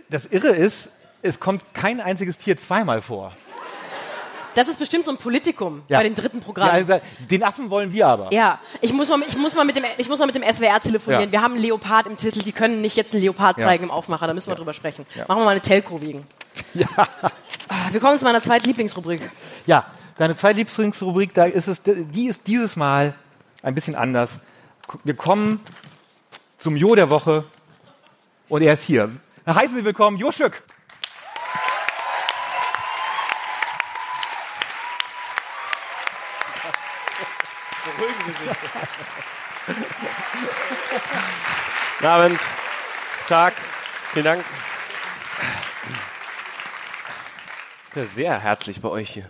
Das Irre ist, es kommt kein einziges Tier zweimal vor. Das ist bestimmt so ein Politikum Ja. bei den dritten Ja, Programmen. also, den Affen wollen wir aber. Ja, ich muss mal, ich muss mal mit dem, ich muss mal mit dem SWR telefonieren. Ja. Wir haben einen Leopard im Titel. Die können nicht jetzt einen Leopard Ja. zeigen im Aufmacher. Da müssen wir drüber sprechen. Machen wir mal eine Telco wegen. Ja. Ah, Wir kommen zu meiner zweiten Lieblingsrubrik. Ja, deine Zweitlieblingsrubrik, da ist es, die ist dieses Mal ein bisschen anders. Wir kommen zum Jo der Woche und er ist hier. Heißen Sie willkommen, Jo Schück. Guten Abend, Tag, vielen Dank. Ist ja sehr herzlich bei euch hier.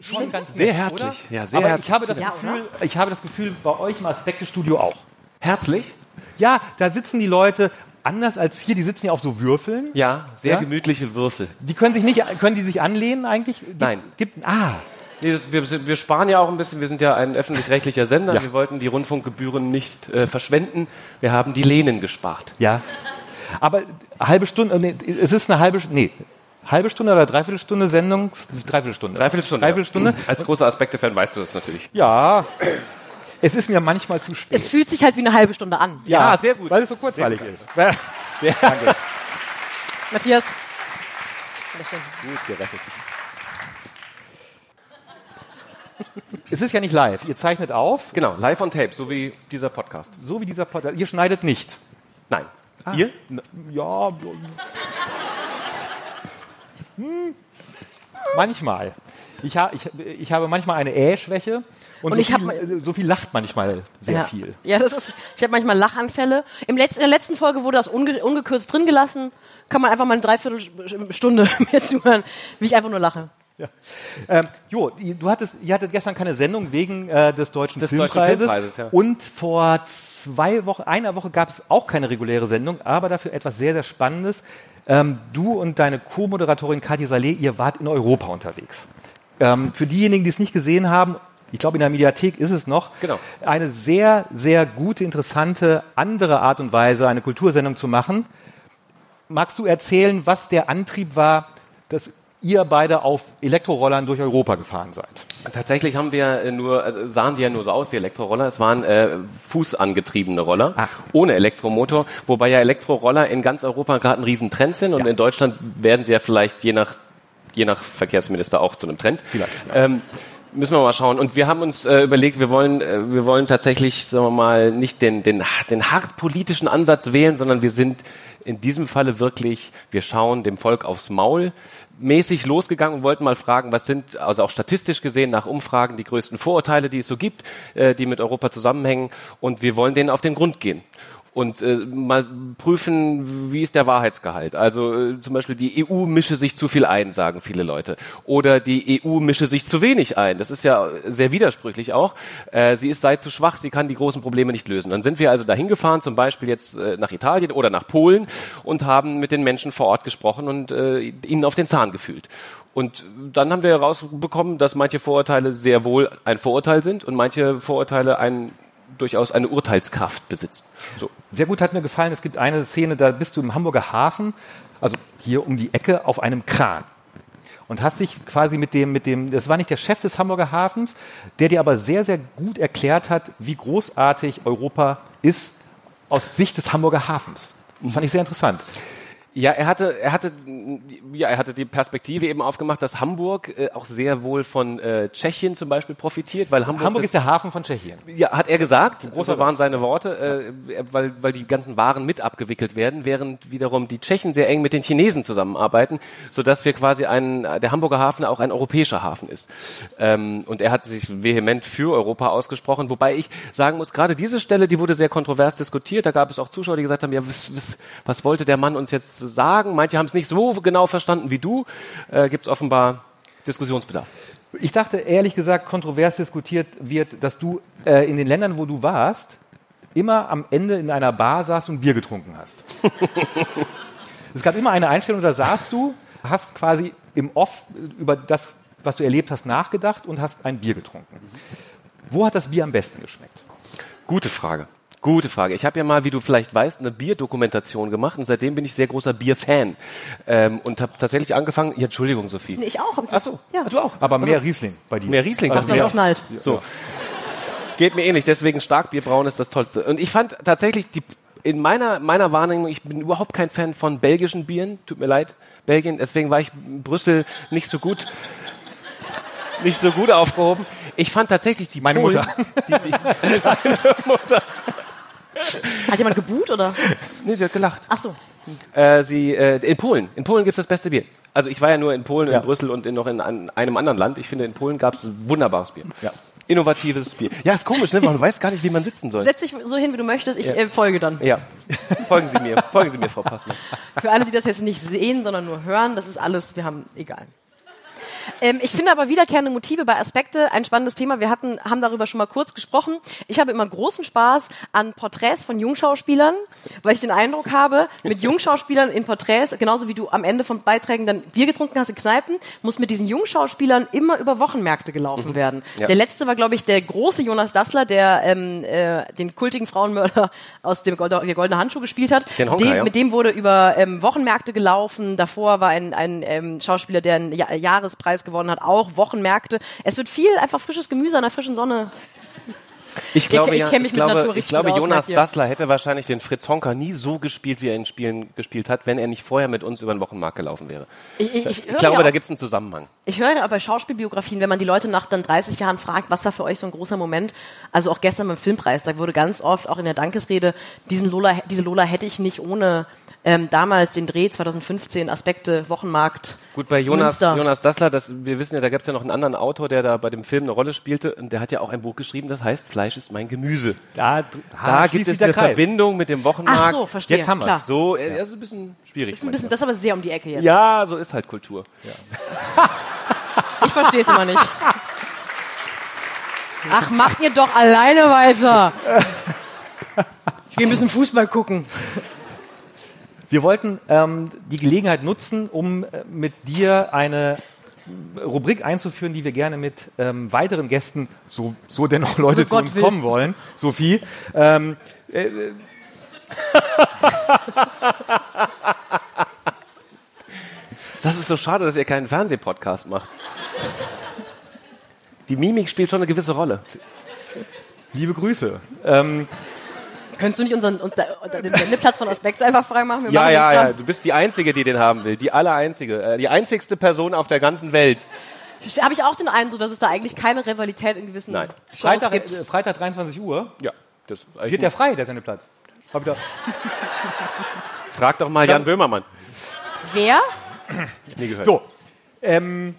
Schon ganz Sehr nett, herzlich. oder? Ja, sehr Aber herzlich. Ich habe, das Ja, Gefühl, ich habe das Gefühl, bei euch im Aspektestudio auch. Herzlich? Ja, da sitzen die Leute anders als hier, die sitzen ja auf so Würfeln. Ja, sehr Ja? gemütliche Würfel. Die können sich nicht, können die sich anlehnen eigentlich? Gibt, Nein. Gibt, ah, Nee, das, wir, sind- wir sparen ja auch ein bisschen, wir sind ja ein öffentlich-rechtlicher Sender, Ja. wir wollten die Rundfunkgebühren nicht äh, verschwenden, wir haben die Lehnen gespart. ja. Aber halbe Stunde, nee, es ist eine halbe, nee, halbe Stunde oder Dreiviertelstunde Sendungs, Dreiviertelstunde. Dreiviertelstunde. Dreiviertelstunde. Ja. Als großer Aspekte-Fan weißt du das natürlich. Ja. Es ist mir manchmal zu spät. Es fühlt sich halt wie eine halbe Stunde an. ja, Ja, sehr gut. Weil es so kurzweilig Sehr ist. Sehr danke. Matthias. Gut gerettet. Es ist ja nicht live. Ihr zeichnet auf, Genau, live on tape, so wie dieser Podcast. so wie dieser Podcast. Ihr schneidet nicht. Nein. Ah. Ihr? N- Ja. Hm. Manchmal. Ich, ha, ich, ich habe manchmal eine Äh-Schwäche und, Und so, viel, so viel lacht manchmal sehr ja. viel. Ja, das ist. Ich habe manchmal Lachanfälle. Im letzten, in der letzten Folge wurde das unge, ungekürzt drin gelassen. Kann man einfach mal eine Dreiviertelstunde mir zuhören, wie ich einfach nur lache. Ja. Ähm, jo, du hattest, ihr hattet gestern keine Sendung wegen äh, des Deutschen Des Deutschen Filmpreises. Filmpreises, ja. Und vor zwei Wochen, einer Woche gab es auch keine reguläre Sendung, aber dafür etwas sehr, sehr Spannendes. Ähm, du und deine Co-Moderatorin Kathi Saleh, ihr wart in Europa unterwegs. Ähm, für diejenigen, die es nicht gesehen haben, ich glaube, in der Mediathek ist es noch, Genau. eine sehr, sehr gute, interessante, andere Art und Weise, eine Kultursendung zu machen. Magst du erzählen, was der Antrieb war, dass ihr beide auf Elektrorollern durch Europa gefahren seid? Tatsächlich haben wir äh, nur, also sahen die ja nur so aus wie Elektroroller. Es waren äh, fußangetriebene Roller Ah. ohne Elektromotor, wobei ja Elektroroller in ganz Europa gerade ein Riesentrend sind und Ja. in Deutschland werden sie ja vielleicht je nach je nach Verkehrsminister auch zu einem Trend. Vielleicht, Ähm, Müssen wir mal schauen. Und wir haben uns äh, überlegt, wir wollen, äh, wir wollen tatsächlich, sagen wir mal, nicht den, den, den hart politischen Ansatz wählen, sondern wir sind in diesem Falle wirklich, wir schauen dem Volk aufs Maul mäßig losgegangen und wollten mal fragen, was sind, also auch statistisch gesehen nach Umfragen, die größten Vorurteile, die es so gibt, äh, die mit Europa zusammenhängen. Und wir wollen denen auf den Grund gehen und äh, mal prüfen, wie ist der Wahrheitsgehalt. Also äh, zum Beispiel die EU mische sich zu viel ein, sagen viele Leute. Oder die EU mische sich zu wenig ein. Das ist ja sehr widersprüchlich auch. Äh, sie ist sei zu schwach, sie kann die großen Probleme nicht lösen. Dann sind wir also dahin gefahren, zum Beispiel jetzt äh, nach Italien oder nach Polen und haben mit den Menschen vor Ort gesprochen und äh, ihnen auf den Zahn gefühlt. Und dann haben wir herausbekommen, dass manche Vorurteile sehr wohl ein Vorurteil sind und manche Vorurteile ein durchaus eine Urteilskraft besitzt. So. Sehr gut hat mir gefallen, es gibt eine Szene, da bist du im Hamburger Hafen, also hier um die Ecke auf einem Kran und hast dich quasi mit dem, mit dem, das war nicht der Chef des Hamburger Hafens, der dir aber sehr, sehr gut erklärt hat, wie großartig Europa ist aus Sicht des Hamburger Hafens. Das fand ich sehr interessant. Ja, er hatte, er hatte, ja, er hatte die Perspektive eben aufgemacht, dass Hamburg äh, auch sehr wohl von äh, Tschechien zum Beispiel profitiert, weil Hamburg, Hamburg ist der Hafen von Tschechien. Ja, hat er gesagt. Großer waren seine Worte, äh, weil, weil die ganzen Waren mit abgewickelt werden, während wiederum die Tschechen sehr eng mit den Chinesen zusammenarbeiten, so dass wir quasi ein, der Hamburger Hafen auch ein europäischer Hafen ist. Ähm, und er hat sich vehement für Europa ausgesprochen, wobei ich sagen muss, gerade diese Stelle, die wurde sehr kontrovers diskutiert. Da gab es auch Zuschauer, die gesagt haben, ja, was, was, was wollte der Mann uns jetzt sagen. Manche haben es nicht so genau verstanden wie du. Äh, Gibt es offenbar Diskussionsbedarf. Ich dachte ehrlich gesagt, kontrovers diskutiert wird, dass du äh, in den Ländern, wo du warst, immer am Ende in einer Bar saßt und Bier getrunken hast. es gab immer eine Einstellung, da saßt du, hast quasi im Off über das, was du erlebt hast, nachgedacht und hast ein Bier getrunken. Wo hat das Bier am besten geschmeckt? Gute Frage. Gute Frage. Ich habe ja mal, wie du vielleicht weißt, eine Bierdokumentation gemacht und seitdem bin ich sehr großer Bierfan ähm, und habe tatsächlich angefangen. Ja, Entschuldigung, Sophie. Nee, ich auch. Ach so, ja. du auch. Aber mehr Riesling bei dir. Mehr Riesling. Dachte das auch schnallt. So. Geht mir ähnlich, deswegen Starkbierbraun ist das Tollste. Und ich fand tatsächlich die in meiner, meiner Wahrnehmung, ich bin überhaupt kein Fan von belgischen Bieren, tut mir leid, Belgien, deswegen war ich in Brüssel nicht so gut, nicht so gut aufgehoben. Ich fand tatsächlich die Meine Polen, Mutter. Die, die, deine Mutter. Hat jemand geboot oder? Nee, sie hat gelacht. Ach so. Äh, sie, äh, in Polen. In Polen gibt's das beste Bier. Also ich war ja nur in Polen, Ja. in Brüssel und in, noch in an, einem anderen Land. Ich finde, in Polen gab's ein wunderbares Bier. Ja. Innovatives Bier. Ja, ist komisch, ne? Man weiß gar nicht, wie man sitzen soll. Setz dich so hin, wie du möchtest. Ich äh, folge dann. Ja. Folgen Sie mir. Folgen Sie mir, Frau Passmann. Für alle, die das jetzt nicht sehen, sondern nur hören, das ist alles, wir haben, egal. Ähm, ich finde aber wiederkehrende Motive bei Aspekte ein spannendes Thema. Wir hatten, haben darüber schon mal kurz gesprochen. Ich habe immer großen Spaß an Porträts von Jungschauspielern, weil ich den Eindruck habe, mit Jungschauspielern in Porträts, genauso wie du am Ende von Beiträgen dann Bier getrunken hast in Kneipen, muss mit diesen Jungschauspielern immer über Wochenmärkte gelaufen werden. Ja. Der letzte war, glaube ich, der große Jonas Dassler, der ähm, äh, den kultigen Frauenmörder aus dem Golde, der Goldene Handschuh gespielt hat. Den Honka, dem, ja. Mit dem wurde über ähm, Wochenmärkte gelaufen. Davor war ein, ein ähm, Schauspieler, der einen ja Jahrespreis gewonnen hat, auch Wochenmärkte. Es wird viel einfach frisches Gemüse an der frischen Sonne. Ich glaube, ich ja, kenn mich ich mit glaube, ich glaube Jonas. Dassler hätte wahrscheinlich den Fritz Honka nie so gespielt, wie er in Spielen gespielt hat, wenn er nicht vorher mit uns über den Wochenmarkt gelaufen wäre. Ich, ich, Ich glaube, ja da auch- gibt's einen Zusammenhang. Ich höre aber bei Schauspielbiografien, wenn man die Leute nach dann 30 Jahren fragt, was war für euch so ein großer Moment? Also auch gestern beim Filmpreis, da wurde ganz oft auch in der Dankesrede, diesen Lola, diese Lola hätte ich nicht ohne ähm, damals den Dreh 2015, Aspekte, Wochenmarkt. Gut, bei Jonas, Münster. Jonas Dassler, das, wir wissen ja, da gibt's ja noch einen anderen Autor, der da bei dem Film eine Rolle spielte, und der hat ja auch ein Buch geschrieben, das heißt Fleisch ist mein Gemüse. Da, Da gibt es eine Verbindung mit dem Wochenmarkt. Ach so, verstehe. Jetzt haben wir's. Klar. So, äh, das ist ein bisschen schwierig. Ist ein bisschen, das ist aber sehr um die Ecke jetzt. ja, so ist halt Kultur. Ich verstehe es immer nicht. Ach, macht ihr doch alleine weiter. Ich gehe ein bisschen Fußball gucken. Wir wollten ähm, die Gelegenheit nutzen, um äh, mit dir eine Rubrik einzuführen, die wir gerne mit ähm, weiteren Gästen, so, so denn auch Leute So zu Gott uns will. kommen wollen, Sophie, ähm, Das ist so schade, dass ihr keinen Fernsehpodcast macht. Die Mimik spielt schon eine gewisse Rolle. liebe Grüße. Ähm, Könntest du nicht unseren den Sendeplatz von Aspekt einfach Ja, machen ja, Kram. ja. Du bist die Einzige, die den haben will. Die allereinzige. Äh, die einzigste Person auf der ganzen Welt. Habe ich auch den Eindruck, dass es da eigentlich keine Rivalität in gewissen Nein. Shows Freitag, gibt. äh, Freitag 23 Uhr. Ja. Das, Wird der frei, der Sendeplatz? Hab ich da, Frag doch mal Jan Böhmermann. Wer? Nie gehört. So, ähm,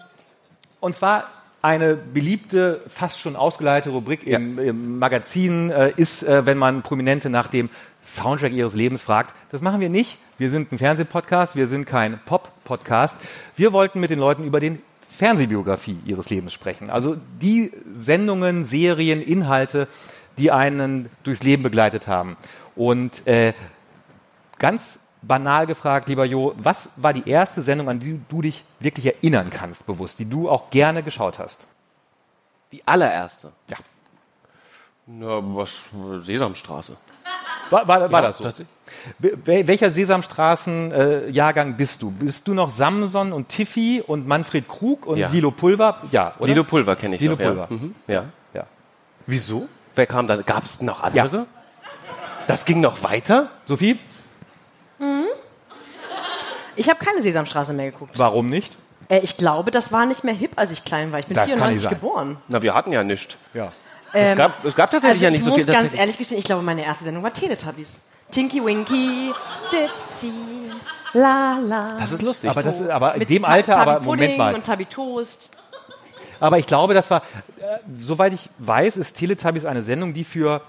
und zwar eine beliebte, fast schon ausgeleierte Rubrik im, im Magazin äh, ist, äh, wenn man Prominente nach dem Soundtrack ihres Lebens fragt. Das machen wir nicht. Wir sind ein Fernsehpodcast, wir sind kein Pop-Podcast. Wir wollten mit den Leuten über den Fernsehbiografie ihres Lebens sprechen. Also die Sendungen, Serien, Inhalte, die einen durchs Leben begleitet haben. Und äh, ganz banal gefragt, lieber Jo, was war die erste Sendung, an die du dich wirklich erinnern kannst, bewusst, die du auch gerne geschaut hast? Die allererste. Ja. Na, was, Sesamstraße. War, war, war das so? Welcher Sesamstraßen-Jahrgang bist du? Bist du noch Samson und Tiffy und Manfred Krug und Ja. Lilo Pulver? Ja, oder? Lido Pulver kenne ich Lido noch, ja. Pulver. Mhm. ja. Ja. Wieso? Wer kam da? Gab es noch andere? Das ging noch weiter? Sophie, Ich habe keine Sesamstraße mehr geguckt. warum nicht? Äh, ich glaube, das war nicht mehr hip, als ich klein war. Ich bin Das kann 94 nicht sein. geboren. Na, wir hatten ja nichts. Ja. Es, gab, es gab tatsächlich also ja nicht ich so muss viel. ganz tatsächlich. ehrlich gestehen, ich glaube, meine erste Sendung war Teletubbies. Tinky Winky, Dipsy, la la. Das ist lustig. Aber, das, aber in Mit dem Ta- Alter, aber Moment Pudding mal. und Tabi Toast. Aber ich glaube, das war, äh, soweit ich weiß, ist Teletubbies eine Sendung, die für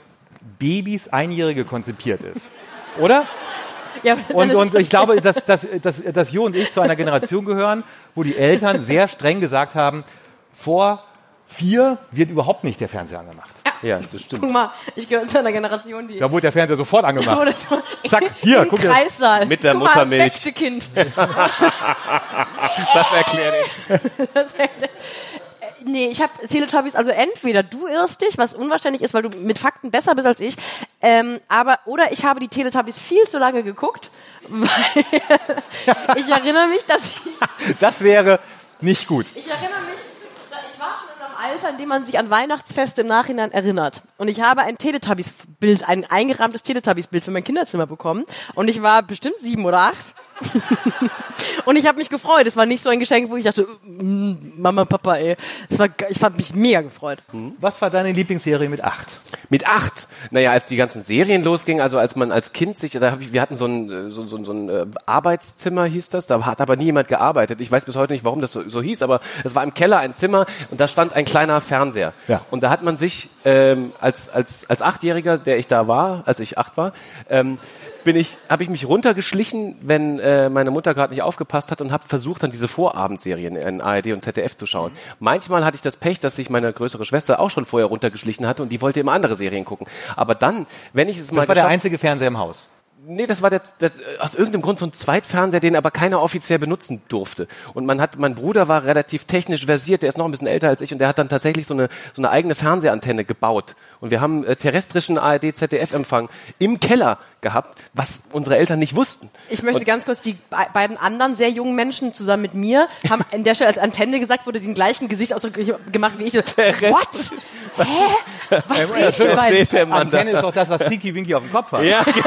Babys, Einjährige konzipiert ist. Oder? Ja, Und, und ich glaube, dass, dass, dass, dass Jo und ich zu einer Generation gehören, wo die Eltern sehr streng gesagt haben, vor vier wird überhaupt nicht der Fernseher angemacht. ja, das stimmt. Guck mal, ich gehöre zu einer Generation, die. Da wurde der Fernseher sofort angemacht. So Zack, hier, guck dir- Kreissaal. Mit der Guck mal, das Muttermilch. beste Kind. Das erklärt Das Äh, Nee, ich habe Teletubbies, also entweder du irrst dich, was unwahrscheinlich ist, weil du mit Fakten besser bist als ich, ähm, aber oder ich habe die Teletubbies viel zu lange geguckt, weil ich erinnere mich, dass ich, Das wäre nicht gut. ich erinnere mich, ich war schon in einem Alter, in dem man sich an Weihnachtsfeste im Nachhinein erinnert. Und ich habe ein Teletubbies-Bild, ein eingerahmtes Teletubbies-Bild für mein Kinderzimmer bekommen. Und ich war bestimmt sieben oder acht. und ich habe mich gefreut. Es war nicht so ein Geschenk, wo ich dachte, mm, Mama, Papa, ey. Es war, ich habe mich mega gefreut. Was war deine Lieblingsserie mit acht? Mit acht. Naja, als die ganzen Serien losgingen, also als man als Kind sich, da hab ich, wir hatten so ein, äh, so, so, so ein äh, Arbeitszimmer, hieß das, da hat aber nie jemand gearbeitet. Ich weiß bis heute nicht, warum das so, so hieß, aber es war im Keller ein Zimmer und da stand ein kleiner Fernseher. Ja. Und da hat man sich ähm, als, als, als Achtjähriger, der ich da war, als ich acht war, ähm, bin ich, habe ich mich runtergeschlichen, wenn äh, meine Mutter gerade nicht aufgepasst hat und habe versucht, dann diese Vorabendserien in ARD und ZDF zu schauen. Manchmal hatte ich das Pech, dass sich meine größere Schwester auch schon vorher runtergeschlichen hatte und die wollte immer andere Serien gucken. Aber dann, wenn ich es mal Das war der einzige Fernseher im Haus. Nee, das war der, der, aus irgendeinem Grund so ein Zweitfernseher, den aber keiner offiziell benutzen durfte. Und man hat, mein Bruder war relativ technisch versiert, der ist noch ein bisschen älter als ich und der hat dann tatsächlich so eine, so eine eigene Fernsehantenne gebaut. Und wir haben äh, terrestrischen ARD-ZDF-Empfang im Keller gehabt, was unsere Eltern nicht wussten. Ich möchte ganz kurz, die be beiden anderen sehr jungen Menschen zusammen mit mir haben an der Stelle als Antenne gesagt, wurde den gleichen Gesichtsausdruck gemacht wie ich. So, What? Hä? Was redet ihr beiden? der Mann da. Antenne ist doch das, was Tinky Winky auf dem Kopf hat. Ja, genau.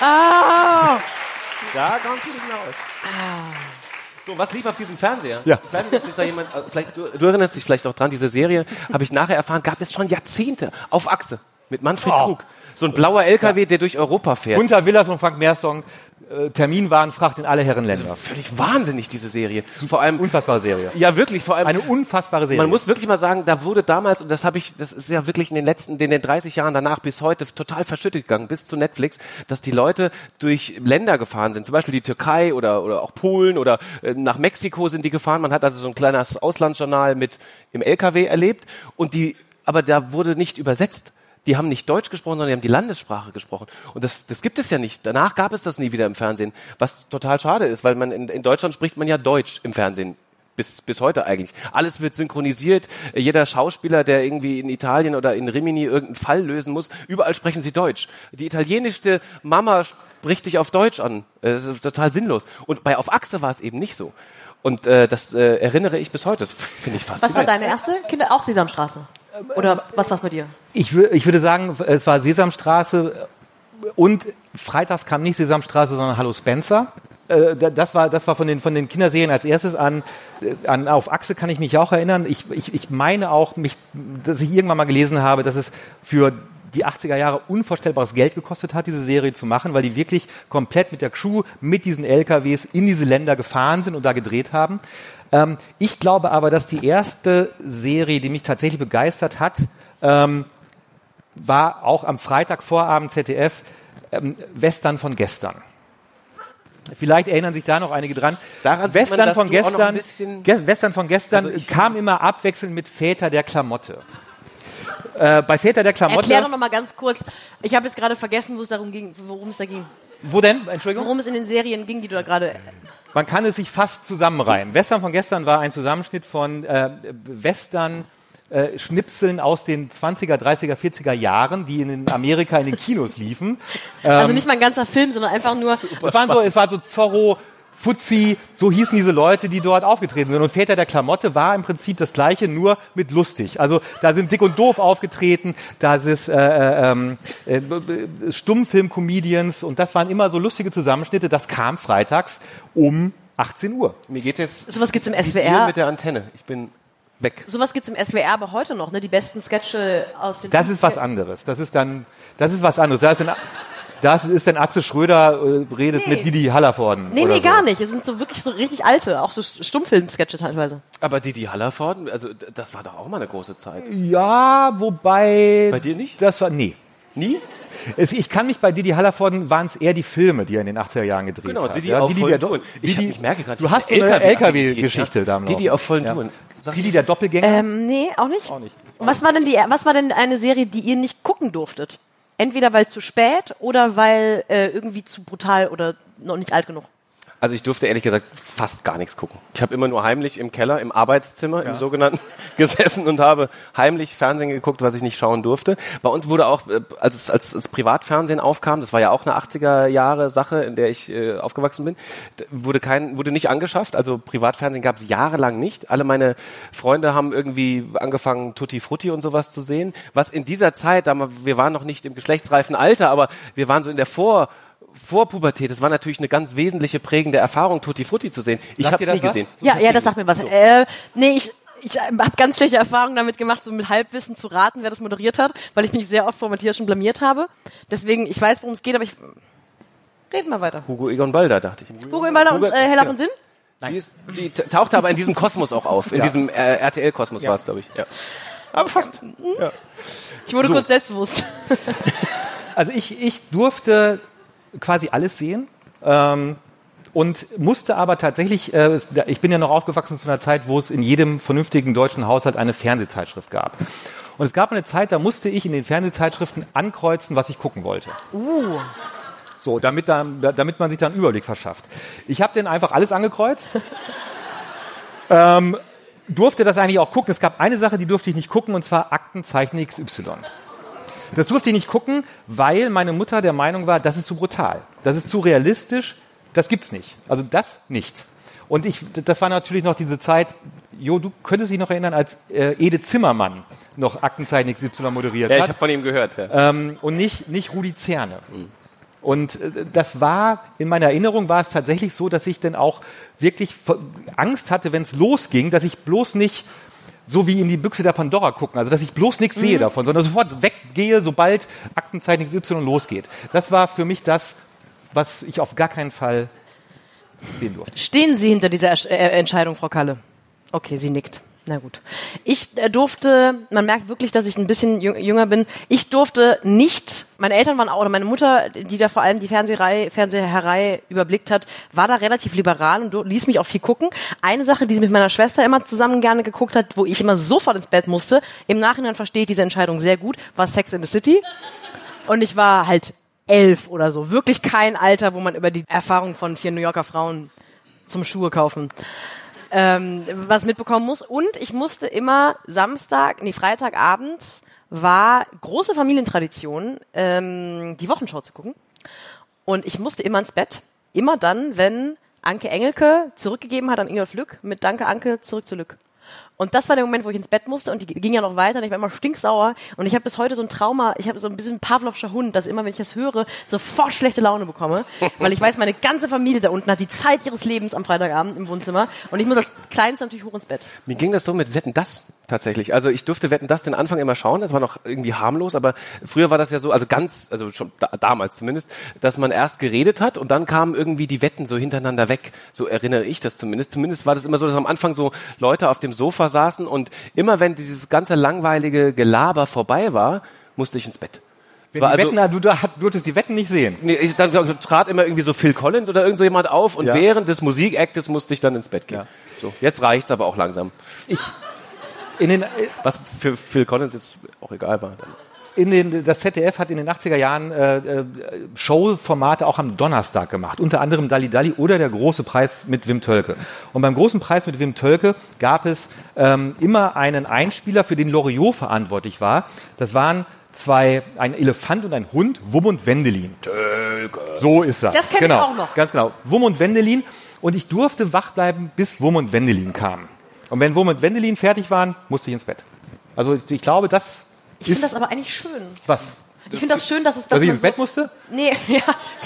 Ah, Da kommst du nicht mehr aus. So, was lief auf diesem Fernseher? Ja. Ich weiß nicht, ob sich da jemand, äh, vielleicht, du, du erinnerst dich vielleicht auch dran, diese Serie habe ich nachher erfahren, gab es schon Jahrzehnte auf Achse mit Manfred Oh. Krug. So ein blauer LKW, der durch Europa fährt. Gunter Willers und Frank Äh, Terminwarenfracht in alle Herrenländer. Völlig wahnsinnig, diese Serie. Vor allem, Unfassbare Serie. ja wirklich, vor allem, Eine unfassbare Serie. man muss wirklich mal sagen, da wurde damals, und das habe ich, das ist ja wirklich in den letzten, in den 30 Jahren danach bis heute total verschüttet gegangen, bis zu Netflix, dass die Leute durch Länder gefahren sind, zum Beispiel die Türkei oder, oder auch Polen oder äh, nach Mexiko sind die gefahren. Man hat also so ein kleines Auslandsjournal mit im LKW erlebt und die, aber da wurde nicht übersetzt. Die haben nicht Deutsch gesprochen, sondern die haben die Landessprache gesprochen. Und das, das gibt es ja nicht. Danach gab es das nie wieder im Fernsehen, was total schade ist, weil man in, in Deutschland spricht man ja Deutsch im Fernsehen bis, bis heute eigentlich. Alles wird synchronisiert. Jeder Schauspieler, der irgendwie in Italien oder in Rimini irgendeinen Fall lösen muss, überall sprechen sie Deutsch. Die italienische Mama spricht dich auf Deutsch an. Das ist total sinnlos. Und bei Auf Achse war es eben nicht so. Und äh, das äh, erinnere ich bis heute. Das finde ich fast. Was war deine erste? Kinder auch Sesamstraße. Oder was war's bei dir? Ich, ich würde sagen, es war Sesamstraße und freitags kam nicht Sesamstraße, sondern Hallo Spencer. äh, da- das war das war von den von den Kinderserien als erstes an äh, an auf Achse kann ich mich auch erinnern. Ich, ich, ich meine auch mich, dass ich irgendwann mal gelesen habe, dass es für die 80er Jahre unvorstellbares Geld gekostet hat, diese Serie zu machen, weil die wirklich komplett mit der Crew, mit diesen LKWs in diese Länder gefahren sind und da gedreht haben. Ähm, ich glaube aber, dass die erste Serie, die mich tatsächlich begeistert hat, ähm, war auch am Freitagvorabend ZDF ähm, Western von gestern. Vielleicht erinnern sich da noch einige dran. Daran man, Western dass von gestern, Ge Western von gestern Also kam immer abwechselnd mit Väter der Klamotte. Äh, bei Väter der Klamotte. Erklär doch noch mal ganz kurz. Ich habe jetzt gerade vergessen, wo es darum ging, worum es da ging. Wo denn? Entschuldigung? Worum es in den Serien ging, die du da gerade. Man kann es sich fast zusammenreimen. Western von gestern war ein Zusammenschnitt von äh, Western. Äh, Schnipseln aus den 20er, 30er, 40er Jahren, die in Amerika in den Kinos liefen. Also nicht mal ein ganzer Film, sondern einfach nur. Es waren so, es war so Zorro, Fuzzi, so hießen diese Leute, die dort aufgetreten sind. Und Väter der Klamotte war im Prinzip das Gleiche, nur mit lustig. Also da sind Dick und Doof aufgetreten, da ist äh, äh, ähm, äh, Stummfilm-Comedians und das waren immer so lustige Zusammenschnitte. Das kam freitags um 18 Uhr. Mir geht jetzt Sowas gibt's im SWR. mit der Antenne. Ich bin weg. Sowas gibt's im SWR aber heute noch, ne? Die besten Sketche aus den. Das ist was 50er. anderes. Das ist dann, das ist was anderes. Da ist dann, das ist dann Atze Schröder äh, redet Nee. mit Didi Hallervorden. Nee, oder nee, so. gar nicht. Es sind so wirklich so richtig alte, auch so Stummfilm-Sketche teilweise. Aber Didi Hallervorden, also das war doch auch mal eine große Zeit. Ja, wobei. Bei dir nicht? Das war, nee. Nie? Es, ich kann mich bei Didi Hallervorden waren es eher die Filme, die er in den 80er Jahren gedreht Genau, hat. Didi ja, auf vollen der Do- Touren. Ich, hab, Didi, ich merke gerade, du hast so eine LKW-Geschichte ja. da am Didi auf vollen Ja. Touren. Didi der Doppelgänger. Ähm, nee, auch nicht. Auch nicht. Was war denn die, was war denn eine Serie, die ihr nicht gucken durftet? Entweder weil zu spät oder weil äh, irgendwie zu brutal oder noch nicht alt genug. Also ich durfte ehrlich gesagt fast gar nichts gucken. Ich habe immer nur heimlich im Keller, im Arbeitszimmer, im sogenannten, gesessen und habe heimlich Fernsehen geguckt, was ich nicht schauen durfte. Bei uns wurde auch, äh, als als, als Privatfernsehen aufkam, das war ja auch eine 80er Jahre Sache, in der ich äh, aufgewachsen bin, wurde kein, wurde nicht angeschafft. Also Privatfernsehen gab es jahrelang nicht. Alle meine Freunde haben irgendwie angefangen, Tutti Frutti und sowas zu sehen. Was in dieser Zeit, da wir waren noch nicht im geschlechtsreifen Alter, aber wir waren so in der Vor Vorpubertät, das war natürlich eine ganz wesentliche prägende Erfahrung, Tutti Frutti zu sehen. Ich habe es nie was? gesehen. So ja, ja, das sagt mir was. Äh, nee, ich, ich habe ganz schlechte Erfahrungen damit gemacht, so mit Halbwissen zu raten, wer das moderiert hat, weil ich mich sehr oft vor Matthias schon blamiert habe. Deswegen, ich weiß, worum es geht, aber ich reden wir weiter. Hugo Egon Balder, dachte ich. Hugo Imbalder und Hugo- äh, Hella ja. von Sinn? Die, ist, die tauchte aber in diesem Kosmos auch auf. In Ja. diesem äh, RTL-Kosmos war es, glaube ich. Ja. Aber fast. Ich wurde So. kurz selbstbewusst. Also ich, ich durfte quasi alles sehen. Ähm, und musste aber tatsächlich, äh, ich bin ja noch aufgewachsen zu einer Zeit, wo es in jedem vernünftigen deutschen Haushalt eine Fernsehzeitschrift gab. Und es gab eine Zeit, da musste ich in den Fernsehzeitschriften ankreuzen, was ich gucken wollte. Uh. So, damit, da, damit man sich da einen Überblick verschafft. Ich habe den einfach alles angekreuzt. ähm, durfte das eigentlich auch gucken. Es gab eine Sache, die durfte ich nicht gucken, und zwar Aktenzeichen XY. Das durfte ich nicht gucken, weil meine Mutter der Meinung war, das ist zu brutal. Das ist zu realistisch. Das gibt's nicht. Also das nicht. Und ich, das war natürlich noch diese Zeit, Jo, du könntest dich noch erinnern, als äh, Ede Zimmermann noch Aktenzeichen XY moderiert Ja, ich hat. habe von ihm gehört. Ja. Ähm, und nicht, nicht Rudi Zerne. Und äh, das war, in meiner Erinnerung war es tatsächlich so, dass ich dann auch wirklich Angst hatte, wenn es losging, dass ich bloß nicht so wie in die Büchse der Pandora gucken, also dass ich bloß nichts sehe davon, sondern sofort weggehe, sobald Aktenzeichen XY losgeht. Das war für mich das, was ich auf gar keinen Fall sehen durfte. Stehen Sie hinter dieser äh, Entscheidung, Frau Kalle? Okay, sie nickt. Na gut. Ich äh, durfte, man merkt wirklich, dass ich ein bisschen jüng- jünger bin. Ich durfte nicht, meine Eltern waren auch, oder meine Mutter, die da vor allem die Fernseherei, Fernseherei überblickt hat, war da relativ liberal und ließ mich auch viel gucken. Eine Sache, die sie mit meiner Schwester immer zusammen gerne geguckt hat, wo ich immer sofort ins Bett musste, im Nachhinein verstehe ich diese Entscheidung sehr gut, war Sex in the City. Und ich war halt elf oder so. Wirklich kein Alter, wo man über die Erfahrung von vier New Yorker Frauen zum Schuhe kaufen ähm, was mitbekommen muss. Und ich musste immer Samstag, nee, Freitagabends war große Familientradition, ähm, die Wochenschau zu gucken. Und ich musste immer ins Bett. Immer dann, wenn Anke Engelke zurückgegeben hat an Ingolf Lück mit Danke Anke, zurück zu Lück. Und das war der Moment, wo ich ins Bett musste und die ging ja noch weiter und ich war immer stinksauer und ich habe bis heute so ein Trauma, ich habe so ein bisschen Pavlovscher Hund, dass immer, wenn ich das höre, sofort schlechte Laune bekomme, weil ich weiß, meine ganze Familie da unten hat die Zeit ihres Lebens am Freitagabend im Wohnzimmer und ich muss als Kleinster natürlich hoch ins Bett. Mir ging das so mit Wetten das tatsächlich. Also ich durfte Wetten das den Anfang immer schauen, das war noch irgendwie harmlos, aber früher war das ja so, also ganz, also schon da, damals zumindest, dass man erst geredet hat und dann kamen irgendwie die Wetten so hintereinander weg. So erinnere ich das zumindest. Zumindest war das immer so, dass am Anfang so Leute auf dem Sofa saßen und immer wenn dieses ganze langweilige Gelaber vorbei war, musste ich ins Bett. Wenn war die also- Wetten, du, hat- durftest die Wetten nicht sehen. Nee, ich, dann trat immer irgendwie so Phil Collins oder irgend so jemand auf und Ja. während des Musikactes musste ich dann ins Bett gehen. Ja. So, jetzt reicht's aber auch langsam. Ich, in den, Was für Phil Collins jetzt auch egal war. Dann. In den, das ZDF hat in den 80er Jahren äh, äh, Showformate auch am Donnerstag gemacht, unter anderem Dalli Dalli oder der große Preis mit Wim Tölke. Und beim großen Preis mit Wim Tölke gab es ähm, immer einen Einspieler, für den Loriot verantwortlich war. Das waren zwei, ein Elefant und ein Hund, Wum und Wendelin. Tölke. So ist das. Das kenn ich genau, auch noch. Ganz genau. Wum und Wendelin. Und ich durfte wach bleiben, bis Wum und Wendelin kamen. Und wenn Wum und Wendelin fertig waren, musste ich ins Bett. Also ich glaube, das Ich finde das aber eigentlich schön. was. Ich finde das schön, dass es dass Dass ich ins Bett musste? Nee, ja,